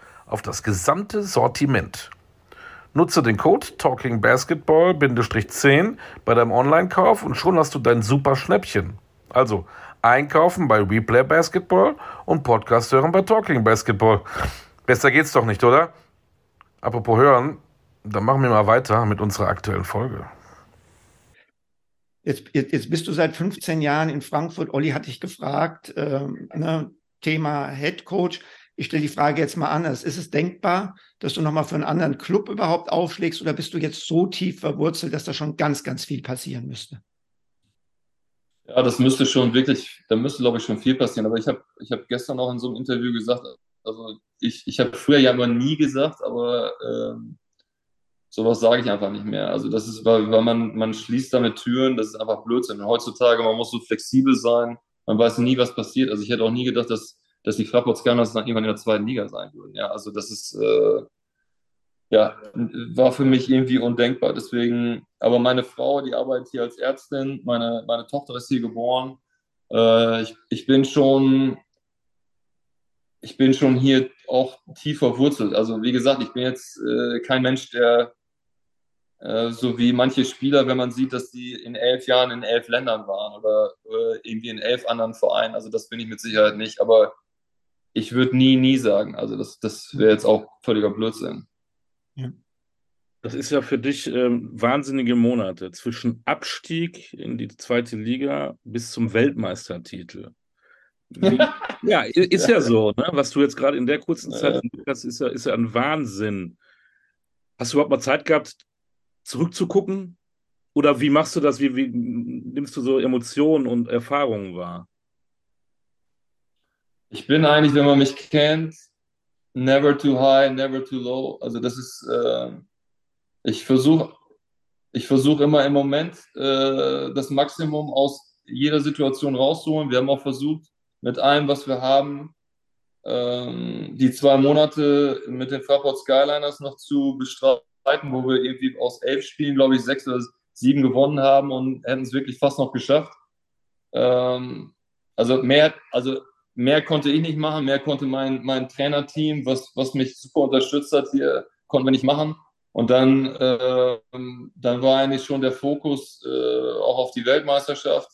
auf das gesamte Sortiment. Nutze den Code TalkingBasketball-10 bei deinem Online-Kauf und schon hast du dein super Schnäppchen. Also einkaufen bei Replay Basketball und Podcast hören bei Talking Basketball. Besser geht's doch nicht, oder? Apropos hören, dann machen wir mal weiter mit unserer aktuellen Folge. Jetzt, jetzt, bist du seit 15 Jahren in Frankfurt. Olli hat dich gefragt, ähm, ne, Thema Head Coach. Ich stelle die Frage jetzt mal anders. Ist es denkbar, dass du nochmal für einen anderen Club überhaupt aufschlägst oder bist du jetzt so tief verwurzelt, dass da schon ganz, ganz viel passieren müsste? Ja, das müsste schon wirklich, da müsste, glaube ich, schon viel passieren. Aber ich habe ich hab gestern auch in so einem Interview gesagt, also ich, ich habe früher ja immer nie gesagt, aber ähm, sowas sage ich einfach nicht mehr. Also das ist, weil, man, man schließt damit Türen, das ist einfach Blödsinn. Heutzutage, man muss so flexibel sein, man weiß nie, was passiert. Also ich hätte auch nie gedacht, dass, dass die Fraport Scanners dann irgendwann in der zweiten Liga sein würden. Ja, also das ist, äh, ja, war für mich irgendwie undenkbar. Deswegen, aber meine Frau, die arbeitet hier als Ärztin, meine, meine Tochter ist hier geboren. Äh, ich, ich bin schon, ich bin schon hier auch tief verwurzelt. Also wie gesagt, ich bin jetzt äh, kein Mensch, der äh, so wie manche Spieler, wenn man sieht, dass die in elf Jahren in elf Ländern waren oder äh, irgendwie in elf anderen Vereinen. Also das bin ich mit Sicherheit nicht. Aber ich würde nie, nie sagen. Also das, das wäre jetzt auch völliger Blödsinn. Ja. Das ist ja für dich ähm, wahnsinnige Monate zwischen Abstieg in die zweite Liga bis zum Weltmeistertitel. Wie, ja, ist ja so, ne? was du jetzt gerade in der kurzen Zeit hast, ist ja, ist ja ein Wahnsinn. Hast du überhaupt mal Zeit gehabt, zurückzugucken? Oder wie machst du das? Wie, wie nimmst du so Emotionen und Erfahrungen wahr? Ich bin eigentlich, wenn man mich kennt, never too high, never too low. Also das ist, äh, ich versuche ich versuche immer im Moment äh, das Maximum aus jeder Situation rauszuholen. Wir haben auch versucht, mit allem, was wir haben, ähm, die zwei Monate mit den Fraport Skyliners noch zu bestreiten wo wir irgendwie aus elf Spielen, glaube ich, sechs oder sieben gewonnen haben und hätten es wirklich fast noch geschafft. Ähm, also mehr, also mehr konnte ich nicht machen, mehr konnte mein, mein Trainerteam, was, was mich super unterstützt hat, hier konnten wir nicht machen. Und dann, äh, dann war eigentlich schon der Fokus äh, auch auf die Weltmeisterschaft.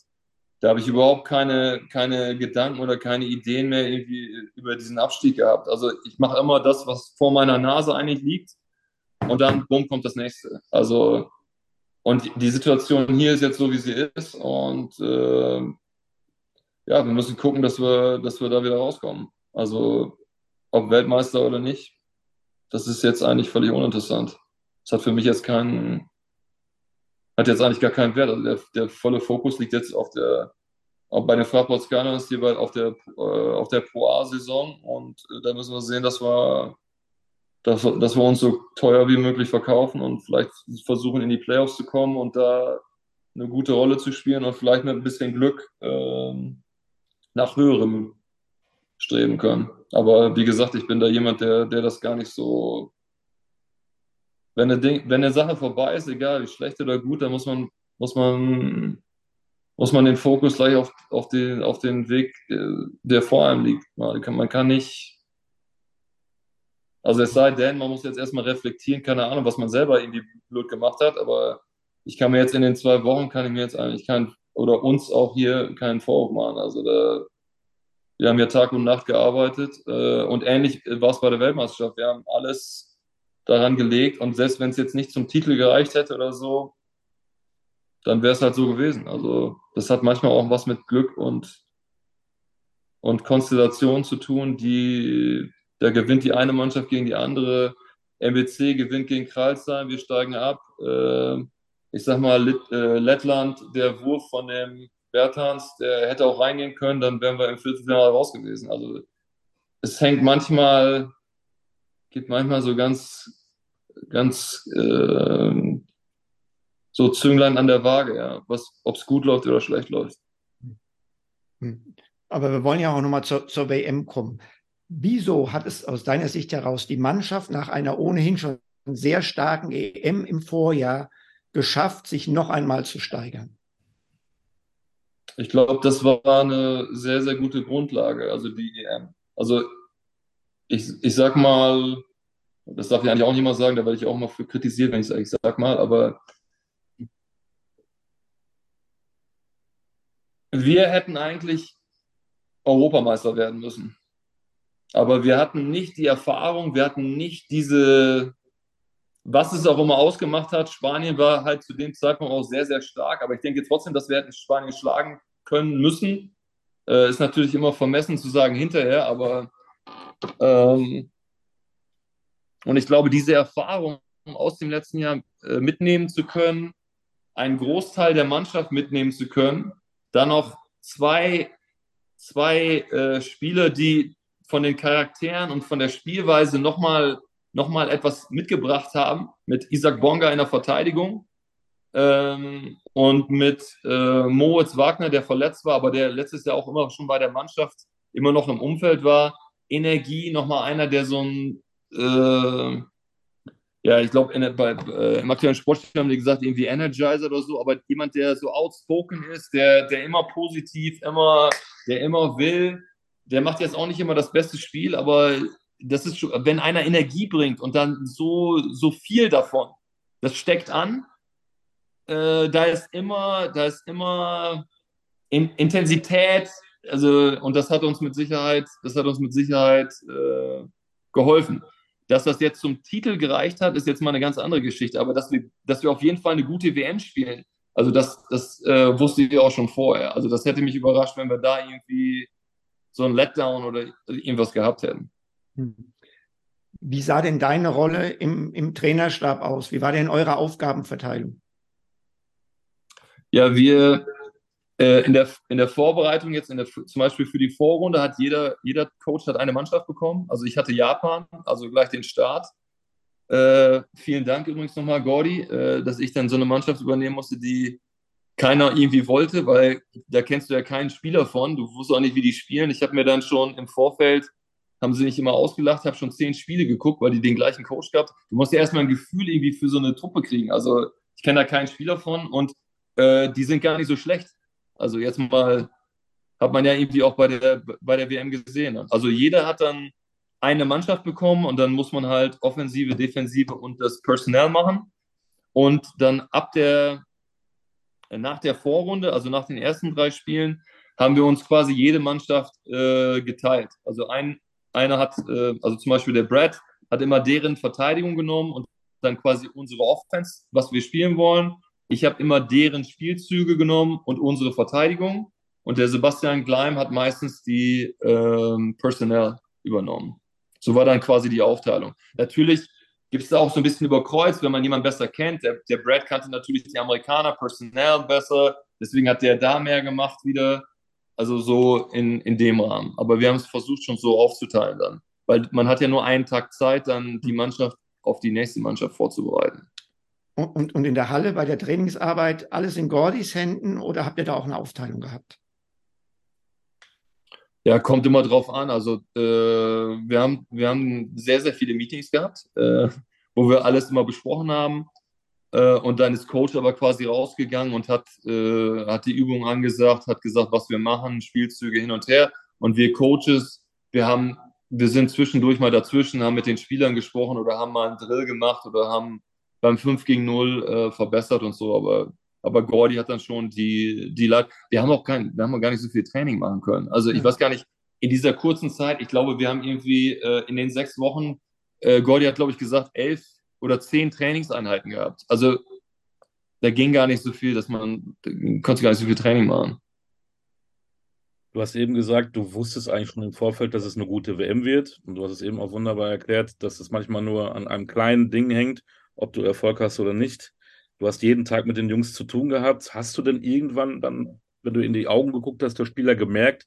Da habe ich überhaupt keine, keine Gedanken oder keine Ideen mehr irgendwie über diesen Abstieg gehabt. Also ich mache immer das, was vor meiner Nase eigentlich liegt und dann, bumm, kommt das nächste. Also, und die Situation hier ist jetzt so, wie sie ist und äh, ja, wir müssen gucken, dass wir, dass wir da wieder rauskommen. Also, ob Weltmeister oder nicht, das ist jetzt eigentlich völlig uninteressant. Das hat für mich jetzt keinen, hat jetzt eigentlich gar keinen Wert. Also der, der volle Fokus liegt jetzt auf der, auch bei den Fraport Scanners jeweils auf der, äh, auf der Pro A-Saison und äh, da müssen wir sehen, dass wir dass, dass wir uns so teuer wie möglich verkaufen und vielleicht versuchen, in die Playoffs zu kommen und da eine gute Rolle zu spielen und vielleicht mit ein bisschen Glück ähm, nach höherem streben können. Aber wie gesagt, ich bin da jemand, der, der das gar nicht so. Wenn eine, Ding, wenn eine Sache vorbei ist, egal wie schlecht oder gut, dann muss man, muss man, muss man den Fokus gleich auf, auf, den, auf den Weg, der vor einem liegt. Man kann, man kann nicht also es sei denn, man muss jetzt erstmal reflektieren, keine Ahnung, was man selber irgendwie blöd gemacht hat, aber ich kann mir jetzt in den zwei Wochen, kann ich mir jetzt eigentlich keinen, oder uns auch hier keinen Vorwurf machen. Also da, wir haben ja Tag und Nacht gearbeitet äh, und ähnlich war es bei der Weltmeisterschaft. Wir haben alles daran gelegt und selbst wenn es jetzt nicht zum Titel gereicht hätte oder so, dann wäre es halt so gewesen. Also das hat manchmal auch was mit Glück und, und Konstellation zu tun, die da gewinnt die eine Mannschaft gegen die andere. MBC gewinnt gegen Kralsheim, wir steigen ab. Äh, ich sag mal, Lit, äh, Lettland, der Wurf von dem Bertans, der hätte auch reingehen können, dann wären wir im Viertelfinale raus gewesen. Also es hängt manchmal, gibt manchmal so ganz, ganz äh, so Zünglein an der Waage, ja, ob es gut läuft oder schlecht läuft. Hm. Aber wir wollen ja auch nochmal zur, zur WM kommen. Wieso hat es aus deiner Sicht heraus die Mannschaft nach einer ohnehin schon sehr starken EM im Vorjahr geschafft, sich noch einmal zu steigern? Ich glaube, das war eine sehr, sehr gute Grundlage, also die EM. Also ich, ich sag mal, das darf ja eigentlich auch niemand sagen, da werde ich auch mal für kritisiert, wenn ich sage, ich sag mal, aber wir hätten eigentlich Europameister werden müssen. Aber wir hatten nicht die Erfahrung, wir hatten nicht diese, was es auch immer ausgemacht hat. Spanien war halt zu dem Zeitpunkt auch sehr, sehr stark. Aber ich denke trotzdem, dass wir hätten Spanien schlagen können müssen. Äh, ist natürlich immer vermessen zu sagen hinterher, aber Ähm, und ich glaube, diese Erfahrung aus dem letzten Jahr äh, mitnehmen zu können, einen Großteil der Mannschaft mitnehmen zu können, dann noch zwei, zwei äh, Spieler, die von den Charakteren und von der Spielweise nochmal noch mal etwas mitgebracht haben, mit Isaac Bonga in der Verteidigung ähm, und mit äh, Moritz Wagner, der verletzt war, aber der letztes Jahr auch immer schon bei der Mannschaft immer noch im Umfeld war. Energie, nochmal einer, der so ein, äh, ja, ich glaube, äh, im aktuellen Sportspiel haben die gesagt, irgendwie Energizer oder so, aber jemand, der so outspoken ist, der, der immer positiv, immer, der immer will, der macht jetzt auch nicht immer das beste Spiel, aber das ist wenn einer Energie bringt und dann so, so viel davon, das steckt an, äh, da ist immer, da ist immer in, Intensität, also, und das hat uns mit Sicherheit, das hat uns mit Sicherheit äh, geholfen. Dass das jetzt zum Titel gereicht hat, ist jetzt mal eine ganz andere Geschichte. Aber dass wir, dass wir auf jeden Fall eine gute WM spielen, also das, das äh, wusste ich auch schon vorher. Also das hätte mich überrascht, wenn wir da irgendwie so ein Letdown oder irgendwas gehabt hätten. Hm. Wie sah denn deine Rolle im, im Trainerstab aus? Wie war denn eure Aufgabenverteilung? Ja, wir äh, in, der, in der Vorbereitung jetzt, in der, zum Beispiel für die Vorrunde, hat jeder, jeder Coach hat eine Mannschaft bekommen. Also ich hatte Japan, also gleich den Start. Äh, vielen Dank übrigens nochmal, Gordy, äh, dass ich dann so eine Mannschaft übernehmen musste, die keiner irgendwie wollte, weil da kennst du ja keinen Spieler von. Du wusstest auch nicht, wie die spielen. Ich habe mir dann schon im Vorfeld, haben sie nicht immer ausgelacht, habe schon zehn Spiele geguckt, weil die den gleichen Coach gehabt. Du musst ja erstmal ein Gefühl irgendwie für so eine Truppe kriegen. Also ich kenne da keinen Spieler von und äh, die sind gar nicht so schlecht. Also jetzt mal hat man ja irgendwie auch bei der, bei der WM gesehen. Also jeder hat dann eine Mannschaft bekommen und dann muss man halt Offensive, Defensive und das Personal machen. Und dann ab der, nach der Vorrunde, also nach den ersten drei Spielen, haben wir uns quasi jede Mannschaft äh, geteilt. Also ein, einer hat, äh, also zum Beispiel der Brad, hat immer deren Verteidigung genommen und dann quasi unsere Offense, was wir spielen wollen. Ich habe immer deren Spielzüge genommen und unsere Verteidigung. Und der Sebastian Gleim hat meistens die ähm, Personnel übernommen. So war dann quasi die Aufteilung. Natürlich gibt es da auch so ein bisschen überkreuzt, wenn man jemanden besser kennt. Der, der Brad kannte natürlich die Amerikaner Personnel besser, deswegen hat der da mehr gemacht wieder. Also so in, in dem Rahmen. Aber wir haben es versucht schon so aufzuteilen dann. Weil man hat ja nur einen Tag Zeit, dann die Mannschaft auf die nächste Mannschaft vorzubereiten. Und, und in der Halle bei der Trainingsarbeit alles in Gordis Händen oder habt ihr da auch eine Aufteilung gehabt? Ja, kommt immer drauf an. Also äh, wir, haben, wir haben sehr, sehr viele Meetings gehabt, äh, wo wir alles immer besprochen haben. Äh, und dann ist Coach aber quasi rausgegangen und hat, äh, hat die Übung angesagt, hat gesagt, was wir machen, Spielzüge hin und her. Und wir Coaches, wir haben, wir sind zwischendurch mal dazwischen, haben mit den Spielern gesprochen oder haben mal einen Drill gemacht oder haben beim 5 gegen 0 äh, verbessert und so, aber, aber Gordy hat dann schon die, die Leit wir haben auch kein, wir haben auch gar nicht so viel Training machen können. Also ich weiß gar nicht, in dieser kurzen Zeit, ich glaube, wir haben irgendwie äh, in den sechs Wochen, äh, Gordy hat, glaube ich, gesagt, elf oder zehn Trainingseinheiten gehabt. Also da ging gar nicht so viel, dass man, konnte gar nicht so viel Training machen. Du hast eben gesagt, du wusstest eigentlich schon im Vorfeld, dass es eine gute WM wird. Und du hast es eben auch wunderbar erklärt, dass es manchmal nur an einem kleinen Ding hängt ob du Erfolg hast oder nicht. Du hast jeden Tag mit den Jungs zu tun gehabt. Hast du denn irgendwann dann, wenn du in die Augen geguckt hast, der Spieler gemerkt,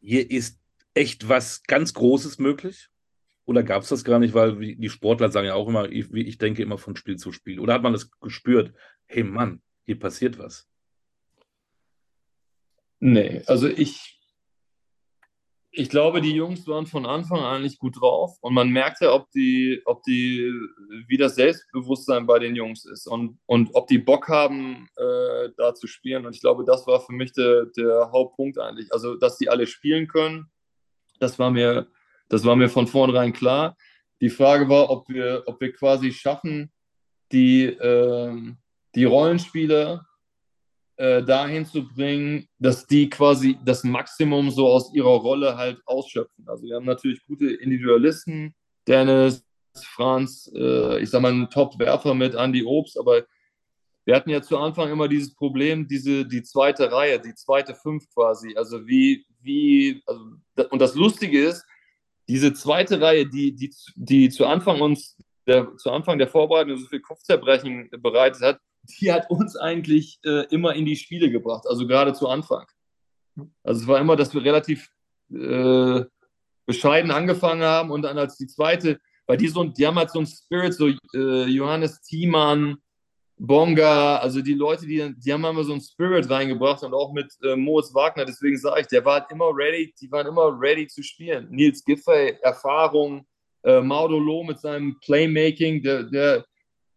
hier ist echt was ganz Großes möglich? Oder gab es das gar nicht, weil die Sportler sagen ja auch immer, ich, ich denke immer von Spiel zu Spiel. Oder hat man das gespürt, hey Mann, hier passiert was? Nee, also ich, ich glaube, die Jungs waren von Anfang an nicht gut drauf und man merkte, ob die, ob die, wie das Selbstbewusstsein bei den Jungs ist und, und ob die Bock haben, äh, da zu spielen. Und ich glaube, das war für mich der, der Hauptpunkt eigentlich. Also, dass die alle spielen können, das war mir, das war mir von vornherein klar. Die Frage war, ob wir, ob wir quasi schaffen, die, äh, die Rollenspieler äh, dahin zu bringen, dass die quasi das Maximum so aus ihrer Rolle halt ausschöpfen. Also wir haben natürlich gute Individualisten, Dennis, Franz, äh, ich sag mal einen Top-Werfer mit Andy Obst, aber wir hatten ja zu Anfang immer dieses Problem, diese, die zweite Reihe, die zweite Fünf quasi. Also wie, wie, also, und das Lustige ist, diese zweite Reihe, die, die, die zu Anfang uns, der, zu Anfang der Vorbereitung so viel Kopfzerbrechen bereitet hat, die hat uns eigentlich äh, immer in die Spiele gebracht, also gerade zu Anfang. Also es war immer, dass wir relativ äh, bescheiden angefangen haben und dann als die zweite, weil die so, die haben halt so einen Spirit, so äh, Johannes Thiemann, Bonga, also die Leute, die, die haben immer so einen Spirit reingebracht und auch mit äh, Moritz Wagner, deswegen sage ich, der war halt immer ready, die waren immer ready zu spielen. Nils Giffey, Erfahrung, äh, Maudo Loh mit seinem Playmaking, der, der,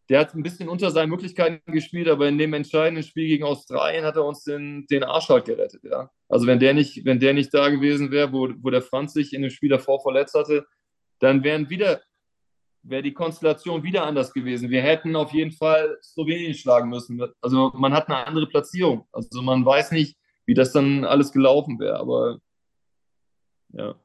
der hat ein bisschen unter seinen Möglichkeiten gespielt, aber in dem entscheidenden Spiel gegen Australien hat er uns den, den Arsch halt gerettet, ja. Also wenn der nicht, wenn der nicht da gewesen wäre, wo, wo der Franz sich in dem Spiel davor verletzt hatte, dann wären wieder wäre die Konstellation wieder anders gewesen. Wir hätten auf jeden Fall Slowenien schlagen müssen. Also man hat eine andere Platzierung. Also man weiß nicht, wie das dann alles gelaufen wäre. Aber ja.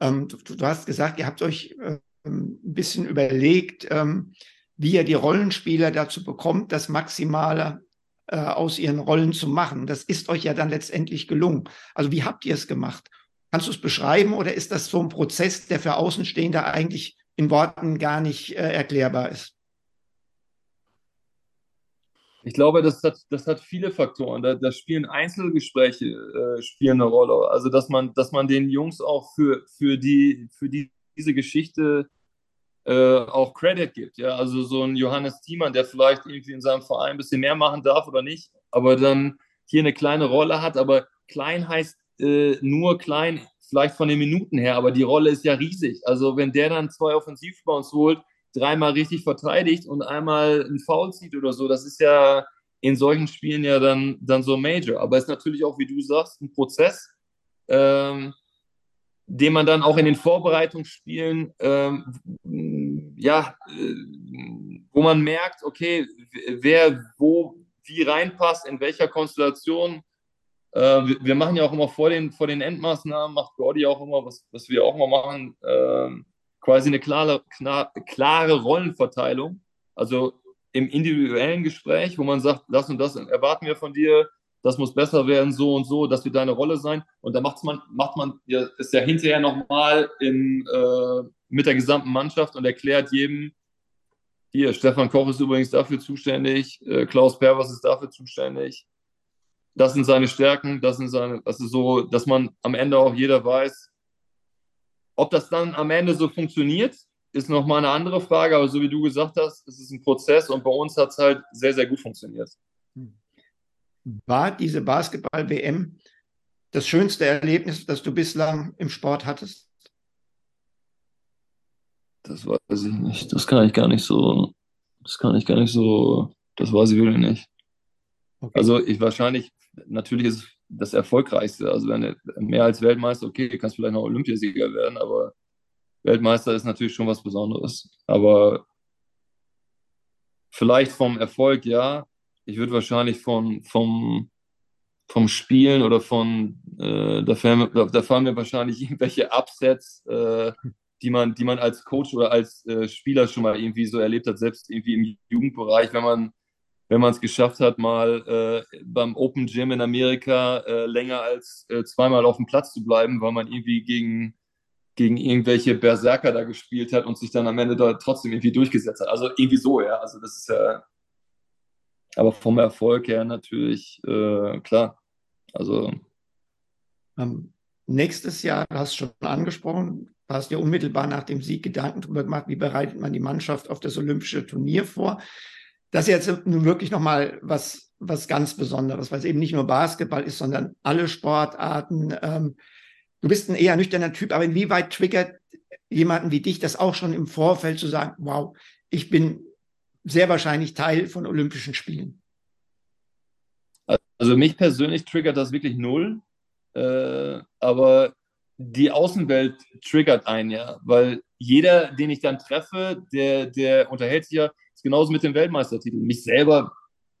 Ähm, du, du, hast gesagt, ihr habt euch äh, ein bisschen überlegt, ähm, wie ihr die Rollenspieler dazu bekommt, das Maximale äh, aus ihren Rollen zu machen. Das ist euch ja dann letztendlich gelungen. Also wie habt ihr es gemacht? Kannst du es beschreiben oder ist das so ein Prozess, der für Außenstehende eigentlich in Worten gar nicht äh, erklärbar ist? Ich glaube, das hat, das hat viele Faktoren. Da, da spielen Einzelgespräche äh, spielen eine Rolle. Also, dass man, dass man den Jungs auch für, für, die, für die, diese Geschichte äh, auch Credit gibt. Ja? Also so ein Johannes Thiemann, der vielleicht irgendwie in seinem Verein ein bisschen mehr machen darf oder nicht, aber dann hier eine kleine Rolle hat. Aber klein heißt äh, nur klein, vielleicht von den Minuten her, aber die Rolle ist ja riesig. Also wenn der dann zwei Offensivbounds holt, dreimal richtig verteidigt und einmal einen Foul zieht oder so, das ist ja in solchen Spielen ja dann, dann so Major. Aber es ist natürlich auch, wie du sagst, ein Prozess, ähm, den man dann auch in den Vorbereitungsspielen, ähm, ja, äh, wo man merkt, okay, wer wo wie reinpasst, in welcher Konstellation äh, wir, machen ja auch immer vor den, vor den Endmaßnahmen, macht Gordy auch immer, was, was wir auch immer machen, äh, quasi eine klare, klar, klare Rollenverteilung. Also im individuellen Gespräch, wo man sagt, das und das erwarten wir von dir, das muss besser werden, so und so, das wird deine Rolle sein. Und da macht man, macht man ja, ist ja hinterher nochmal äh, mit der gesamten Mannschaft und erklärt jedem, hier, Stefan Koch ist übrigens dafür zuständig, äh, Klaus Pervers ist dafür zuständig, das sind seine Stärken, das sind seine, das ist so, dass man am Ende auch jeder weiß, ob das dann am Ende so funktioniert, ist nochmal eine andere Frage, aber so wie du gesagt hast, es ist ein Prozess und bei uns hat es halt sehr, sehr gut funktioniert. War diese Basketball-WM das schönste Erlebnis, das du bislang im Sport hattest? Das weiß ich nicht. Das kann ich gar nicht so. Das kann ich gar nicht so. Das weiß ich wirklich nicht. Okay. Also ich wahrscheinlich natürlich ist das Erfolgreichste. Also wenn mehr als Weltmeister, okay, kannst vielleicht noch Olympiasieger werden, aber Weltmeister ist natürlich schon was Besonderes. Aber vielleicht vom Erfolg, ja. Ich würde wahrscheinlich von, vom, vom Spielen oder von, äh, da, fallen, da, fallen, mir wahrscheinlich *laughs* irgendwelche Upsets, äh, die, man, die man als Coach oder als äh, Spieler schon mal irgendwie so erlebt hat, selbst irgendwie im Jugendbereich, wenn man wenn man es geschafft hat, mal äh, beim Open Gym in Amerika äh, länger als äh, zweimal auf dem Platz zu bleiben, weil man irgendwie gegen, gegen irgendwelche Berserker da gespielt hat und sich dann am Ende da trotzdem irgendwie durchgesetzt hat. Also irgendwie so, ja. Also das ist ja, aber vom Erfolg her natürlich äh, klar. Also ähm, nächstes Jahr, du hast schon angesprochen, du hast ja unmittelbar nach dem Sieg Gedanken darüber gemacht, wie bereitet man die Mannschaft auf das olympische Turnier vor das ist jetzt nun wirklich nochmal was, was ganz Besonderes, weil es eben nicht nur Basketball ist, sondern alle Sportarten. Ähm, du bist ein eher nüchterner Typ, aber inwieweit triggert jemanden wie dich das auch schon im Vorfeld zu sagen, wow, ich bin sehr wahrscheinlich Teil von Olympischen Spielen? Also mich persönlich triggert das wirklich null, äh, aber die Außenwelt triggert einen ja, weil jeder, den ich dann treffe, der, der unterhält sich ja, ist genauso mit dem Weltmeistertitel. Mich selber,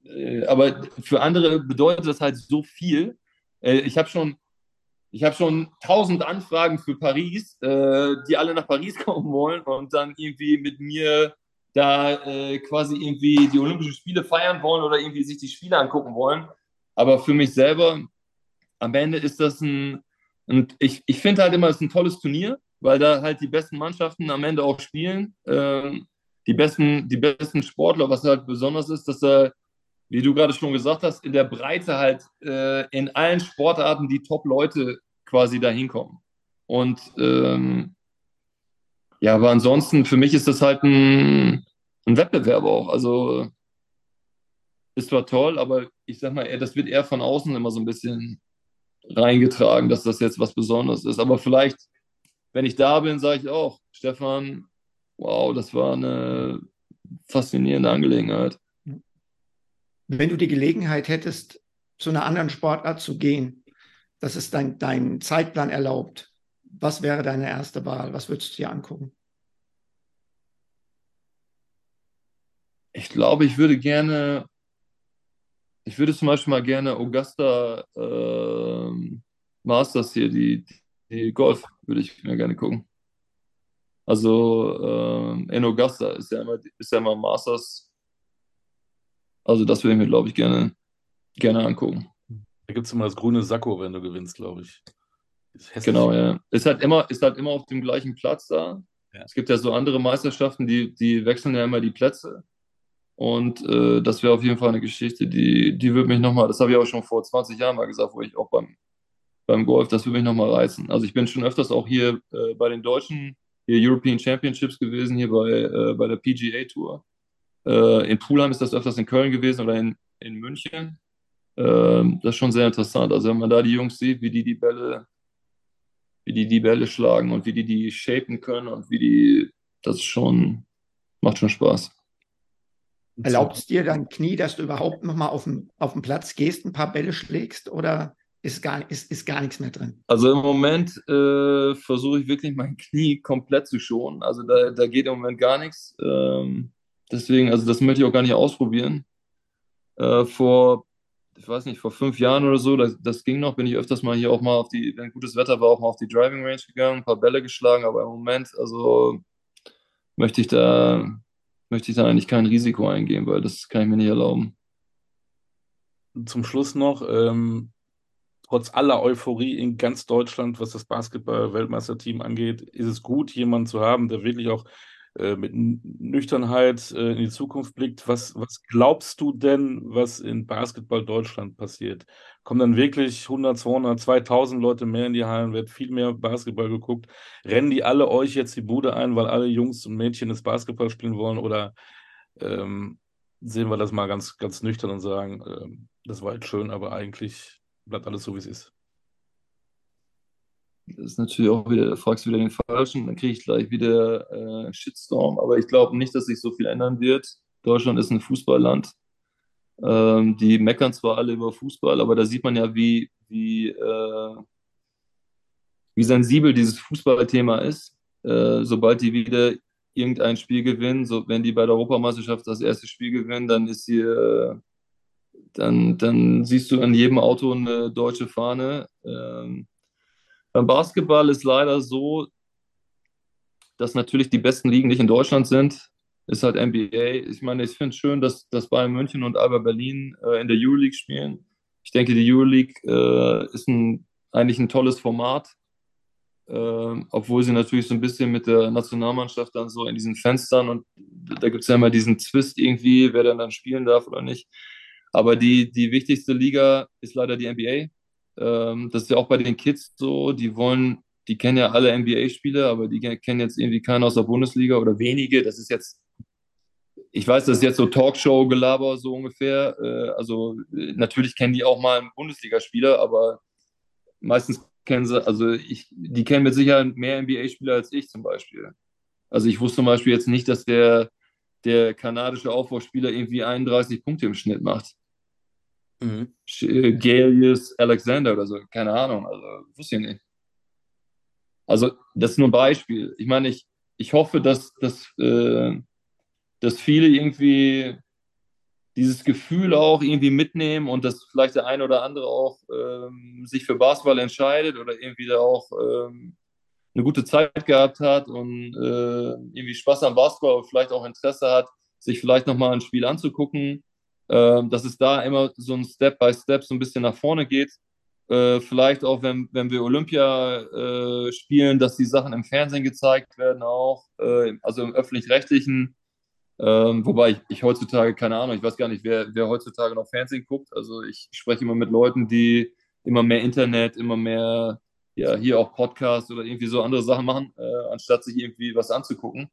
äh, aber für andere bedeutet das halt so viel. Äh, ich habe schon, ich habe schon tausend Anfragen für Paris, äh, die alle nach Paris *laughs* kommen wollen und dann irgendwie mit mir da äh, quasi irgendwie die Olympischen Spiele feiern wollen oder irgendwie sich die Spiele angucken wollen. Aber für mich selber, am Ende ist das ein, Und ich, ich finde halt immer, es ist ein tolles Turnier, weil da halt die besten Mannschaften am Ende auch spielen. Ähm, die, besten, die besten Sportler, was halt besonders ist, dass da, wie du gerade schon gesagt hast, in der Breite halt äh, in allen Sportarten die Top-Leute quasi da hinkommen. Und ähm, ja, aber ansonsten, für mich ist das halt ein, ein Wettbewerb auch. Also ist zwar toll, aber ich sag mal, das wird eher von außen immer so ein bisschen reingetragen, dass das jetzt was Besonderes ist. Aber vielleicht, wenn ich da bin, sage ich auch, Stefan, wow, das war eine faszinierende Angelegenheit. Wenn du die Gelegenheit hättest, zu einer anderen Sportart zu gehen, dass es dein, dein Zeitplan erlaubt, was wäre deine erste Wahl? Was würdest du dir angucken? Ich glaube, ich würde gerne, ich würde zum Beispiel mal gerne Augusta äh, Masters hier, die, die Golf, würde ich mir gerne gucken. Also äh, in Augusta ist ja immer, ist ja immer Masters. Also das würde ich mir, glaube ich, gerne, gerne angucken. Da gibt es immer das grüne Sakko, wenn du gewinnst, glaube ich. Genau, ja. Ist halt immer, ist halt immer auf dem gleichen Platz da. Ja. Es gibt ja so andere Meisterschaften, die, die wechseln ja immer die Plätze. Und äh, das wäre auf jeden Fall eine Geschichte, die, die würde mich nochmal, das habe ich auch schon vor 20 Jahren mal gesagt, wo ich auch beim, beim Golf, das würde mich nochmal reißen. Also ich bin schon öfters auch hier äh, bei den deutschen hier European Championships gewesen, hier bei, äh, bei der PGA Tour. Äh, in Pulheim ist das öfters in Köln gewesen oder in, in München. Ähm, das ist schon sehr interessant. Also wenn man da die Jungs sieht, wie die die Bälle wie die die Bälle schlagen und wie die die shapen können und wie die, das schon, macht schon Spaß. Erlaubt es dir dein Knie, dass du überhaupt nochmal auf den, auf den Platz gehst, ein paar Bälle schlägst oder ist gar, ist, ist gar nichts mehr drin? Also im Moment äh, versuche ich wirklich mein Knie komplett zu schonen. Also da, da geht im Moment gar nichts. Ähm, deswegen, also das möchte ich auch gar nicht ausprobieren. Äh, vor ich weiß nicht, vor fünf Jahren oder so, das, das, ging noch, bin ich öfters mal hier auch mal auf die, wenn gutes Wetter war, auch mal auf die Driving Range gegangen, ein paar Bälle geschlagen, aber im Moment, also möchte ich da, möchte ich da eigentlich kein Risiko eingehen, weil das kann ich mir nicht erlauben. Zum Schluss noch, ähm, trotz aller Euphorie in ganz Deutschland, was das Basketball-Weltmeisterteam angeht, ist es gut, jemanden zu haben, der wirklich auch äh, mit Nüchternheit äh, in die Zukunft blickt. Was, was glaubst du denn, was in Basketball Deutschland passiert? Kommen dann wirklich 100, 200, 2000 Leute mehr in die Hallen, wird viel mehr Basketball geguckt? Rennen die alle euch jetzt die Bude ein, weil alle Jungs und Mädchen das Basketball spielen wollen? Oder ähm, sehen wir das mal ganz, ganz nüchtern und sagen, ähm, das war jetzt schön, aber eigentlich bleibt alles so, wie es ist? Das ist natürlich auch wieder, fragst du wieder den Falschen, dann kriege ich gleich wieder äh, Shitstorm. Aber ich glaube nicht, dass sich so viel ändern wird. Deutschland ist ein Fußballland. Ähm, die meckern zwar alle über Fußball, aber da sieht man ja, wie, wie, äh, wie sensibel dieses Fußballthema ist. Äh, sobald die wieder irgendein Spiel gewinnen, so wenn die bei der Europameisterschaft das erste Spiel gewinnen, dann ist hier, dann, dann siehst du an jedem Auto eine deutsche Fahne. Ähm, beim Basketball ist leider so, dass natürlich die besten Ligen nicht in Deutschland sind. Ist halt NBA. Ich meine, ich finde es schön, dass, dass Bayern München und Alba Berlin äh, in der Euroleague spielen. Ich denke, die Euroleague äh, ist ein, eigentlich ein tolles Format. Äh, obwohl sie natürlich so ein bisschen mit der Nationalmannschaft dann so in diesen Fenstern und da gibt es ja immer diesen Zwist irgendwie, wer dann dann spielen darf oder nicht. Aber die, die wichtigste Liga ist leider die NBA. Ähm, das ist ja auch bei den Kids so, die wollen, die kennen ja alle NBA-Spiele, aber die kennen jetzt irgendwie keinen aus der Bundesliga oder wenige. Das ist jetzt, ich weiß, das ist jetzt so Talkshow-Gelaber so ungefähr. Äh, also natürlich kennen die auch mal einen Bundesligaspieler, aber meistens kennen sie, also ich, die kennen mit Sicherheit mehr NBA-Spieler als ich zum Beispiel. Also ich wusste zum Beispiel jetzt nicht, dass der, der kanadische Aufbauspieler irgendwie 31 Punkte im Schnitt macht. Mhm. Äh, Galius Alexander oder so, keine Ahnung, also wusste ich nicht. Also, das ist nur ein Beispiel. Ich meine, ich, ich hoffe, dass, dass, äh, dass viele irgendwie dieses Gefühl auch irgendwie mitnehmen und dass vielleicht der eine oder andere auch ähm, sich für Basketball entscheidet oder irgendwie da auch ähm, eine gute Zeit gehabt hat und äh, irgendwie Spaß am Basketball und vielleicht auch Interesse hat, sich vielleicht nochmal ein Spiel anzugucken ähm, dass es da immer so ein Step by Step so ein bisschen nach vorne geht. Äh, vielleicht auch, wenn, wenn wir Olympia äh, spielen, dass die Sachen im Fernsehen gezeigt werden, auch, äh, also im öffentlich-rechtlichen. Ähm, wobei ich, ich, heutzutage, keine Ahnung, ich weiß gar nicht, wer, wer heutzutage noch Fernsehen guckt. Also ich spreche immer mit Leuten, die immer mehr Internet, immer mehr, ja, hier auch Podcasts oder irgendwie so andere Sachen machen, äh, anstatt sich irgendwie was anzugucken.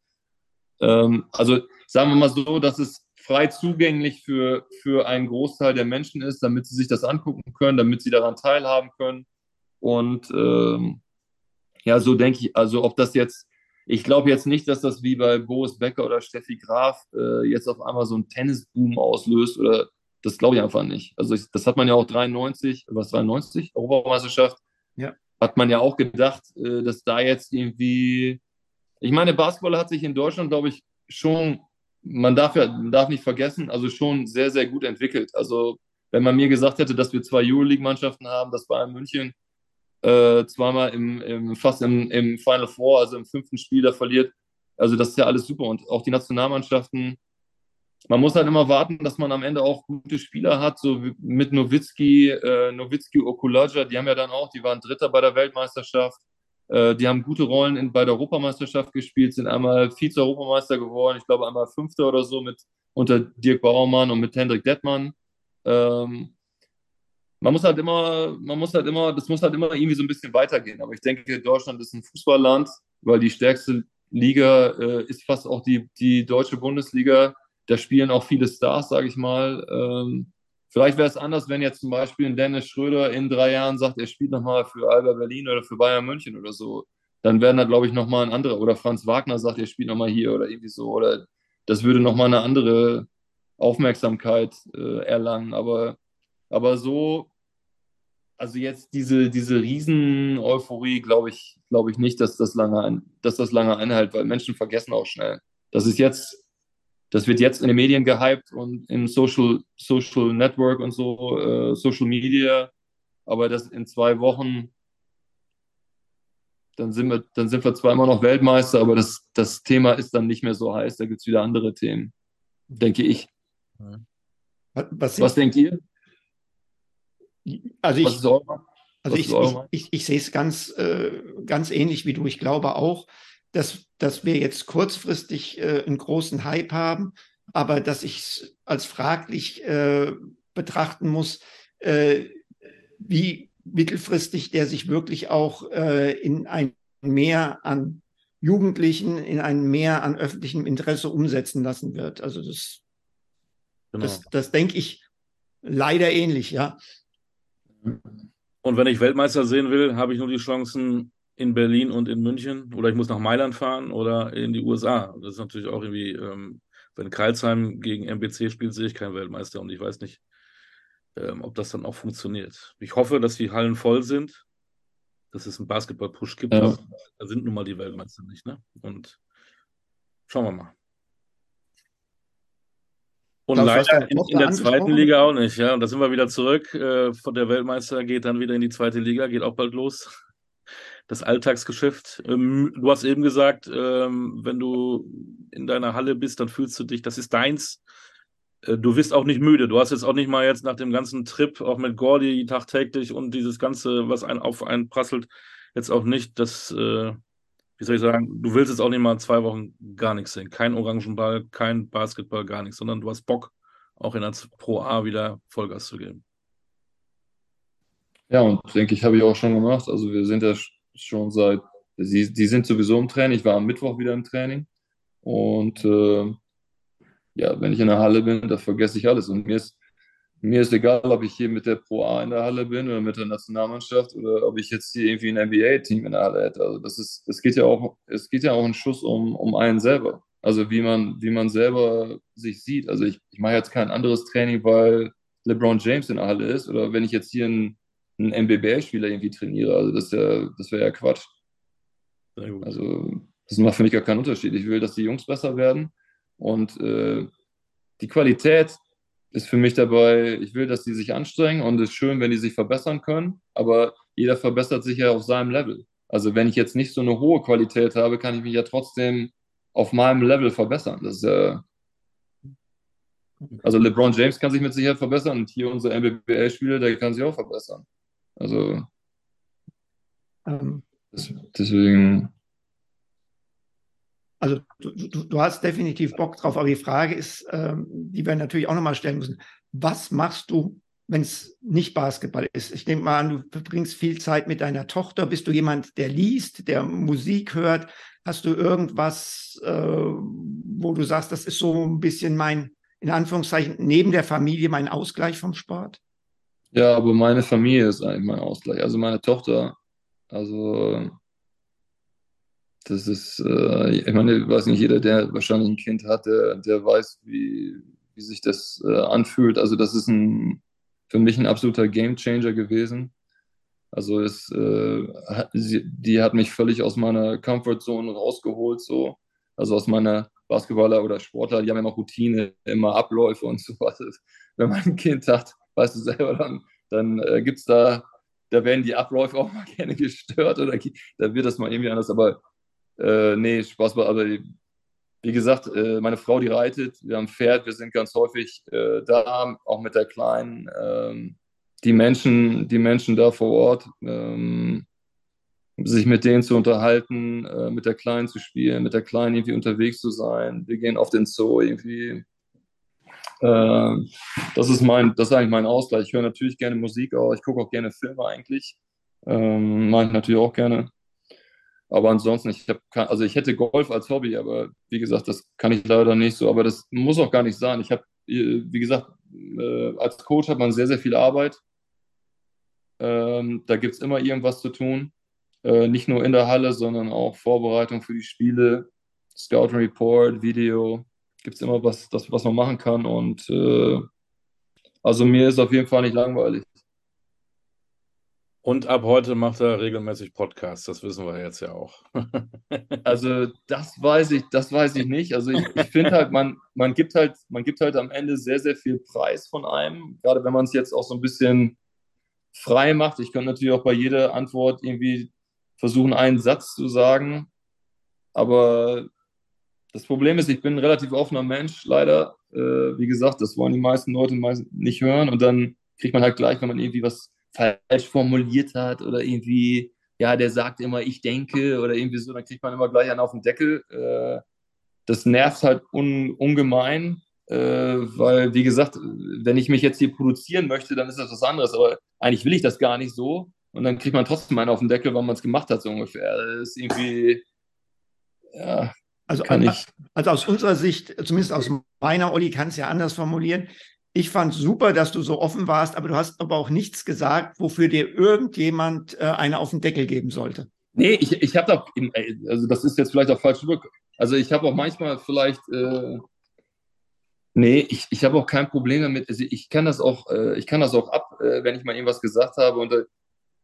Ähm, also sagen wir mal so, dass es frei zugänglich für, für einen Großteil der Menschen ist, damit sie sich das angucken können, damit sie daran teilhaben können. Und ähm, ja, so denke ich, also ob das jetzt, ich glaube jetzt nicht, dass das wie bei Boris Becker oder Steffi Graf äh, jetzt auf einmal so ein Tennisboom auslöst oder das glaube ich einfach nicht. Also ich, das hat man ja auch 93, was 93, Europameisterschaft. Hat man ja auch gedacht, äh, dass da jetzt irgendwie, ich meine, Basketball hat sich in Deutschland, glaube ich, schon man darf ja man darf nicht vergessen, also schon sehr, sehr gut entwickelt. Also wenn man mir gesagt hätte, dass wir zwei Euroleague-Mannschaften haben, dass Bayern München äh, zweimal im, im, fast im, im Final Four, also im fünften Spiel da verliert, also das ist ja alles super. Und auch die Nationalmannschaften, man muss halt immer warten, dass man am Ende auch gute Spieler hat, so mit Nowitzki, äh, Nowitzki, Okulaja, die haben ja dann auch, die waren Dritter bei der Weltmeisterschaft. Äh, die haben gute Rollen in, bei der Europameisterschaft gespielt, sind einmal Vize-Europameister geworden, ich glaube einmal Fünfter oder so mit unter Dirk Bauermann und mit Hendrik Dettmann. Ähm, man muss halt immer, man muss halt immer, das muss halt immer irgendwie so ein bisschen weitergehen. Aber ich denke, Deutschland ist ein Fußballland, weil die stärkste Liga äh, ist fast auch die, die deutsche Bundesliga. Da spielen auch viele Stars, sage ich mal. Ähm, Vielleicht wäre es anders, wenn jetzt zum Beispiel ein Dennis Schröder in drei Jahren sagt, er spielt nochmal für Alba Berlin oder für Bayern München oder so. Dann wären da, glaube ich, nochmal ein anderer. Oder Franz Wagner sagt, er spielt nochmal hier oder irgendwie so. Oder das würde nochmal eine andere Aufmerksamkeit äh, erlangen. Aber, aber so, also jetzt diese, diese Riesen-Euphorie, glaube ich, glaube ich nicht, dass das lange, dass das lange einhält, weil Menschen vergessen auch schnell. Das ist jetzt das wird jetzt in den Medien gehypt und im Social, Social Network und so, äh, Social Media. Aber das in zwei Wochen, dann sind wir, dann sind wir zwar immer noch Weltmeister, aber das, das Thema ist dann nicht mehr so heiß. Da gibt es wieder andere Themen, denke ich. Was, Was denkt ihr? Also ich, also ich, ich, ich, ich, sehe es ganz, äh, ganz ähnlich wie du. Ich glaube auch, dass, dass wir jetzt kurzfristig äh, einen großen Hype haben, aber dass ich es als fraglich äh, betrachten muss, äh, wie mittelfristig der sich wirklich auch äh, in ein Mehr an Jugendlichen, in ein Mehr an öffentlichem Interesse umsetzen lassen wird. Also das, genau. das, das denke ich leider ähnlich, ja. Und wenn ich Weltmeister sehen will, habe ich nur die Chancen, in Berlin und in München oder ich muss nach Mailand fahren oder in die USA. Das ist natürlich auch irgendwie, ähm, wenn Karlsheim gegen MBC spielt, sehe ich keinen Weltmeister und ich weiß nicht, ähm, ob das dann auch funktioniert. Ich hoffe, dass die Hallen voll sind, dass es einen Basketball-Push gibt. Ja. Da sind nun mal die Weltmeister nicht. Ne? Und schauen wir mal. Und Klaus, leider in, in der zweiten Liga auch nicht, ja. Und da sind wir wieder zurück. Äh, der Weltmeister geht dann wieder in die zweite Liga, geht auch bald los das Alltagsgeschäft. Ähm, du hast eben gesagt, ähm, wenn du in deiner Halle bist, dann fühlst du dich, das ist deins. Äh, du wirst auch nicht müde. Du hast jetzt auch nicht mal jetzt nach dem ganzen Trip, auch mit Gordy tagtäglich und dieses Ganze, was einen auf einen prasselt, jetzt auch nicht das, äh, wie soll ich sagen, du willst jetzt auch nicht mal zwei Wochen gar nichts sehen. Kein Orangenball, kein Basketball, gar nichts, sondern du hast Bock, auch in der Pro A wieder Vollgas zu geben. Ja, und denke ich, habe ich auch schon gemacht. Also wir sind ja schon seit, sie, die sind sowieso im Training. Ich war am Mittwoch wieder im Training. Und äh, ja, wenn ich in der Halle bin, da vergesse ich alles. Und mir ist, mir ist egal, ob ich hier mit der Pro A in der Halle bin oder mit der Nationalmannschaft oder ob ich jetzt hier irgendwie ein NBA-Team in der Halle hätte. Also das ist, es geht ja auch, es geht ja auch ein Schuss um, um einen selber. Also wie man, wie man selber sich sieht. Also ich, ich mache jetzt kein anderes Training, weil LeBron James in der Halle ist oder wenn ich jetzt hier ein einen MBBL-Spieler irgendwie trainiere. Also das, ja, das wäre ja Quatsch. Also das macht für mich gar keinen Unterschied. Ich will, dass die Jungs besser werden und äh, die Qualität ist für mich dabei, ich will, dass die sich anstrengen und es ist schön, wenn die sich verbessern können, aber jeder verbessert sich ja auf seinem Level. Also wenn ich jetzt nicht so eine hohe Qualität habe, kann ich mich ja trotzdem auf meinem Level verbessern. Das ist ja, also LeBron James kann sich mit Sicherheit verbessern und hier unsere MBBL-Spieler, der kann sich auch verbessern. Also ähm, deswegen. Also du, du, du, hast definitiv Bock drauf, aber die Frage ist, ähm, die wir natürlich auch nochmal stellen müssen, was machst du, wenn es nicht Basketball ist? Ich nehme mal an, du verbringst viel Zeit mit deiner Tochter. Bist du jemand, der liest, der Musik hört? Hast du irgendwas, äh, wo du sagst, das ist so ein bisschen mein, in Anführungszeichen, neben der Familie mein Ausgleich vom Sport? Ja, aber meine Familie ist eigentlich mein Ausgleich. Also meine Tochter, also das ist, äh, ich meine, ich weiß nicht, jeder, der wahrscheinlich ein Kind hat, der, der weiß, wie, wie sich das äh, anfühlt. Also das ist ein, für mich ein absoluter Gamechanger gewesen. Also es, äh, sie, die hat mich völlig aus meiner Comfortzone rausgeholt, so. Also aus meiner Basketballer oder Sportler, die haben immer Routine, immer Abläufe und so was. *laughs* Wenn man ein Kind hat, weißt du selber, dann, dann äh, gibt es da, da werden die Abläufe auch mal *laughs* gerne gestört oder da wird das mal irgendwie anders. Aber äh, nee, Spaß, aber wie gesagt, äh, meine Frau, die reitet, wir haben Pferd, wir sind ganz häufig äh, da, auch mit der Kleinen. Ähm, die Menschen, die Menschen da vor Ort, ähm, sich mit denen zu unterhalten, äh, mit der Kleinen zu spielen, mit der Kleinen irgendwie unterwegs zu sein. Wir gehen auf den Zoo irgendwie. Äh, das ist mein, das ist eigentlich mein Ausgleich. Ich höre natürlich gerne Musik auch. Ich gucke auch gerne Filme eigentlich. Ähm, Mache ich natürlich auch gerne. Aber ansonsten, ich habe, also ich hätte Golf als Hobby, aber wie gesagt, das kann ich leider nicht so. Aber das muss auch gar nicht sein. Ich habe, äh, wie gesagt, äh, als Coach hat man sehr, sehr viel Arbeit. Ähm, da gibt es immer irgendwas zu tun. Äh, nicht nur in der Halle, sondern auch Vorbereitung für die Spiele, Scouting Report, Video. Gibt es immer was, das, was man machen kann. Und äh, also mir ist auf jeden Fall nicht langweilig. Und ab heute macht er regelmäßig Podcasts, das wissen wir jetzt ja auch. *laughs* also das weiß ich, das weiß ich nicht. Also ich, ich finde halt, man, man gibt halt, man gibt halt am Ende sehr, sehr viel Preis von einem, gerade wenn man es jetzt auch so ein bisschen frei macht. Ich könnte natürlich auch bei jeder Antwort irgendwie versuchen, einen Satz zu sagen. Aber das Problem ist, ich bin ein relativ offener Mensch, leider. Äh, wie gesagt, das wollen die meisten Leute nicht hören. Und dann kriegt man halt gleich, wenn man irgendwie was falsch formuliert hat oder irgendwie, ja, der sagt immer, ich denke oder irgendwie so, dann kriegt man immer gleich einen auf den Deckel. Äh, das nervt halt un, ungemein, äh, weil, wie gesagt, wenn ich mich jetzt hier produzieren möchte, dann ist das was anderes, aber eigentlich will ich das gar nicht so und dann kriegt man trotzdem einen auf den Deckel, weil man es gemacht hat, so ungefähr. Das ist irgendwie, ja, also, also aus unserer Sicht, zumindest aus meiner, Olli kann es ja anders formulieren, ich fand super, dass du so offen warst, aber du hast aber auch nichts gesagt, wofür dir irgendjemand äh, eine auf den Deckel geben sollte. Nee, ich, ich habe doch, also das ist jetzt vielleicht auch falsch rüber. Also ich habe auch manchmal vielleicht, äh, nee, ich, ich habe auch kein Problem damit. Also ich kann das auch, äh, ich kann das auch ab, äh, wenn ich mal irgendwas gesagt habe. Und, äh,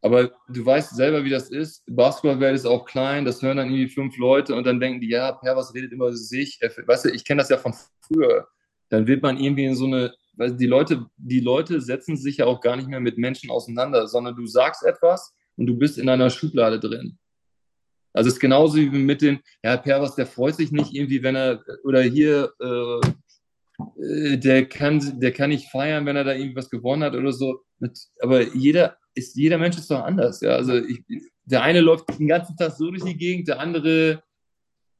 aber du weißt selber, wie das ist. Basketballwelt ist auch klein, das hören dann irgendwie fünf Leute und dann denken die, ja, Per, was redet immer sich? Weißt du, ich kenne das ja von früher. Dann wird man irgendwie in so eine weil die Leute, die Leute setzen sich ja auch gar nicht mehr mit Menschen auseinander, sondern du sagst etwas und du bist in einer Schublade drin. Also es ist genauso wie mit den, ja, Pervas, der freut sich nicht irgendwie, wenn er, oder hier, äh, äh, der kann, der kann nicht feiern, wenn er da irgendwas gewonnen hat oder so. Aber jeder ist, jeder Mensch ist doch anders, ja. Also ich, der eine läuft den ganzen Tag so durch die Gegend, der andere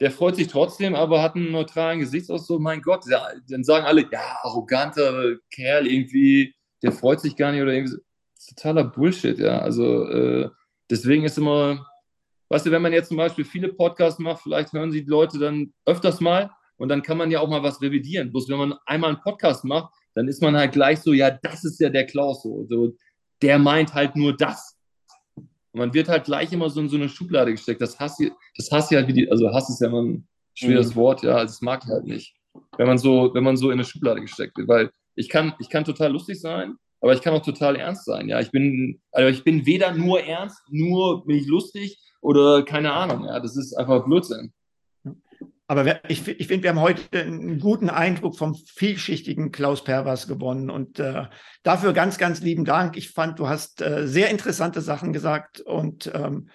der freut sich trotzdem, aber hat einen neutralen Gesichtsausdruck. Mein Gott, der, dann sagen alle, ja, arroganter Kerl irgendwie, der freut sich gar nicht oder irgendwie. Totaler Bullshit, ja. Also äh, deswegen ist immer, weißt du, wenn man jetzt zum Beispiel viele Podcasts macht, vielleicht hören sie die Leute dann öfters mal und dann kann man ja auch mal was revidieren. Bloß wenn man einmal einen Podcast macht, dann ist man halt gleich so, ja, das ist ja der Klaus so. so der meint halt nur das. Und man wird halt gleich immer so in so eine Schublade gesteckt. Das Hass, das Hass halt wie die, also Hass ist ja immer ein schweres mhm. Wort, ja, also das mag ich halt nicht. Wenn man so, wenn man so in eine Schublade gesteckt wird, weil ich kann, ich kann total lustig sein, aber ich kann auch total ernst sein. Ja, ich bin, also ich bin weder nur ernst, nur bin ich lustig oder keine Ahnung. Ja, das ist einfach Blödsinn. Aber ich, ich finde, wir haben heute einen guten Eindruck vom vielschichtigen Klaus Pervers gewonnen. Und äh, dafür ganz, ganz lieben Dank. Ich fand, du hast äh, sehr interessante Sachen gesagt. Und ähm,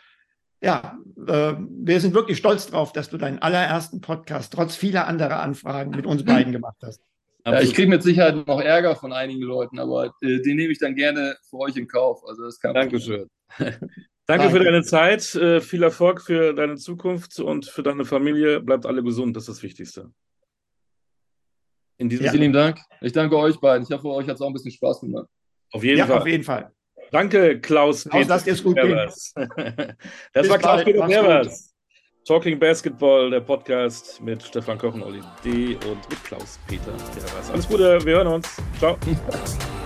ja, äh, wir sind wirklich stolz drauf, dass du deinen allerersten Podcast trotz vieler anderer Anfragen mit uns beiden gemacht hast. Ja, ich kriege mit Sicherheit noch Ärger von einigen Leuten, aber äh, den nehme ich dann gerne für euch in Kauf. Also das kann Dankeschön. Danke, Danke für deine Zeit, äh, viel Erfolg für deine Zukunft und für deine Familie. Bleibt alle gesund, das ist das Wichtigste. In diesem ja. Vielen Dank. Ich danke euch beiden. Ich hoffe, euch hat es auch ein bisschen Spaß gemacht. Auf jeden ja, Fall. Auf jeden Fall. Danke, Klaus. Klaus, lasst es gut gehen. *laughs* das war Klaus Peter. Talking Basketball, der Podcast mit Stefan Kochen, Olli D. und mit Klaus Peter. Alles Gute, wir hören uns. Ciao. *laughs*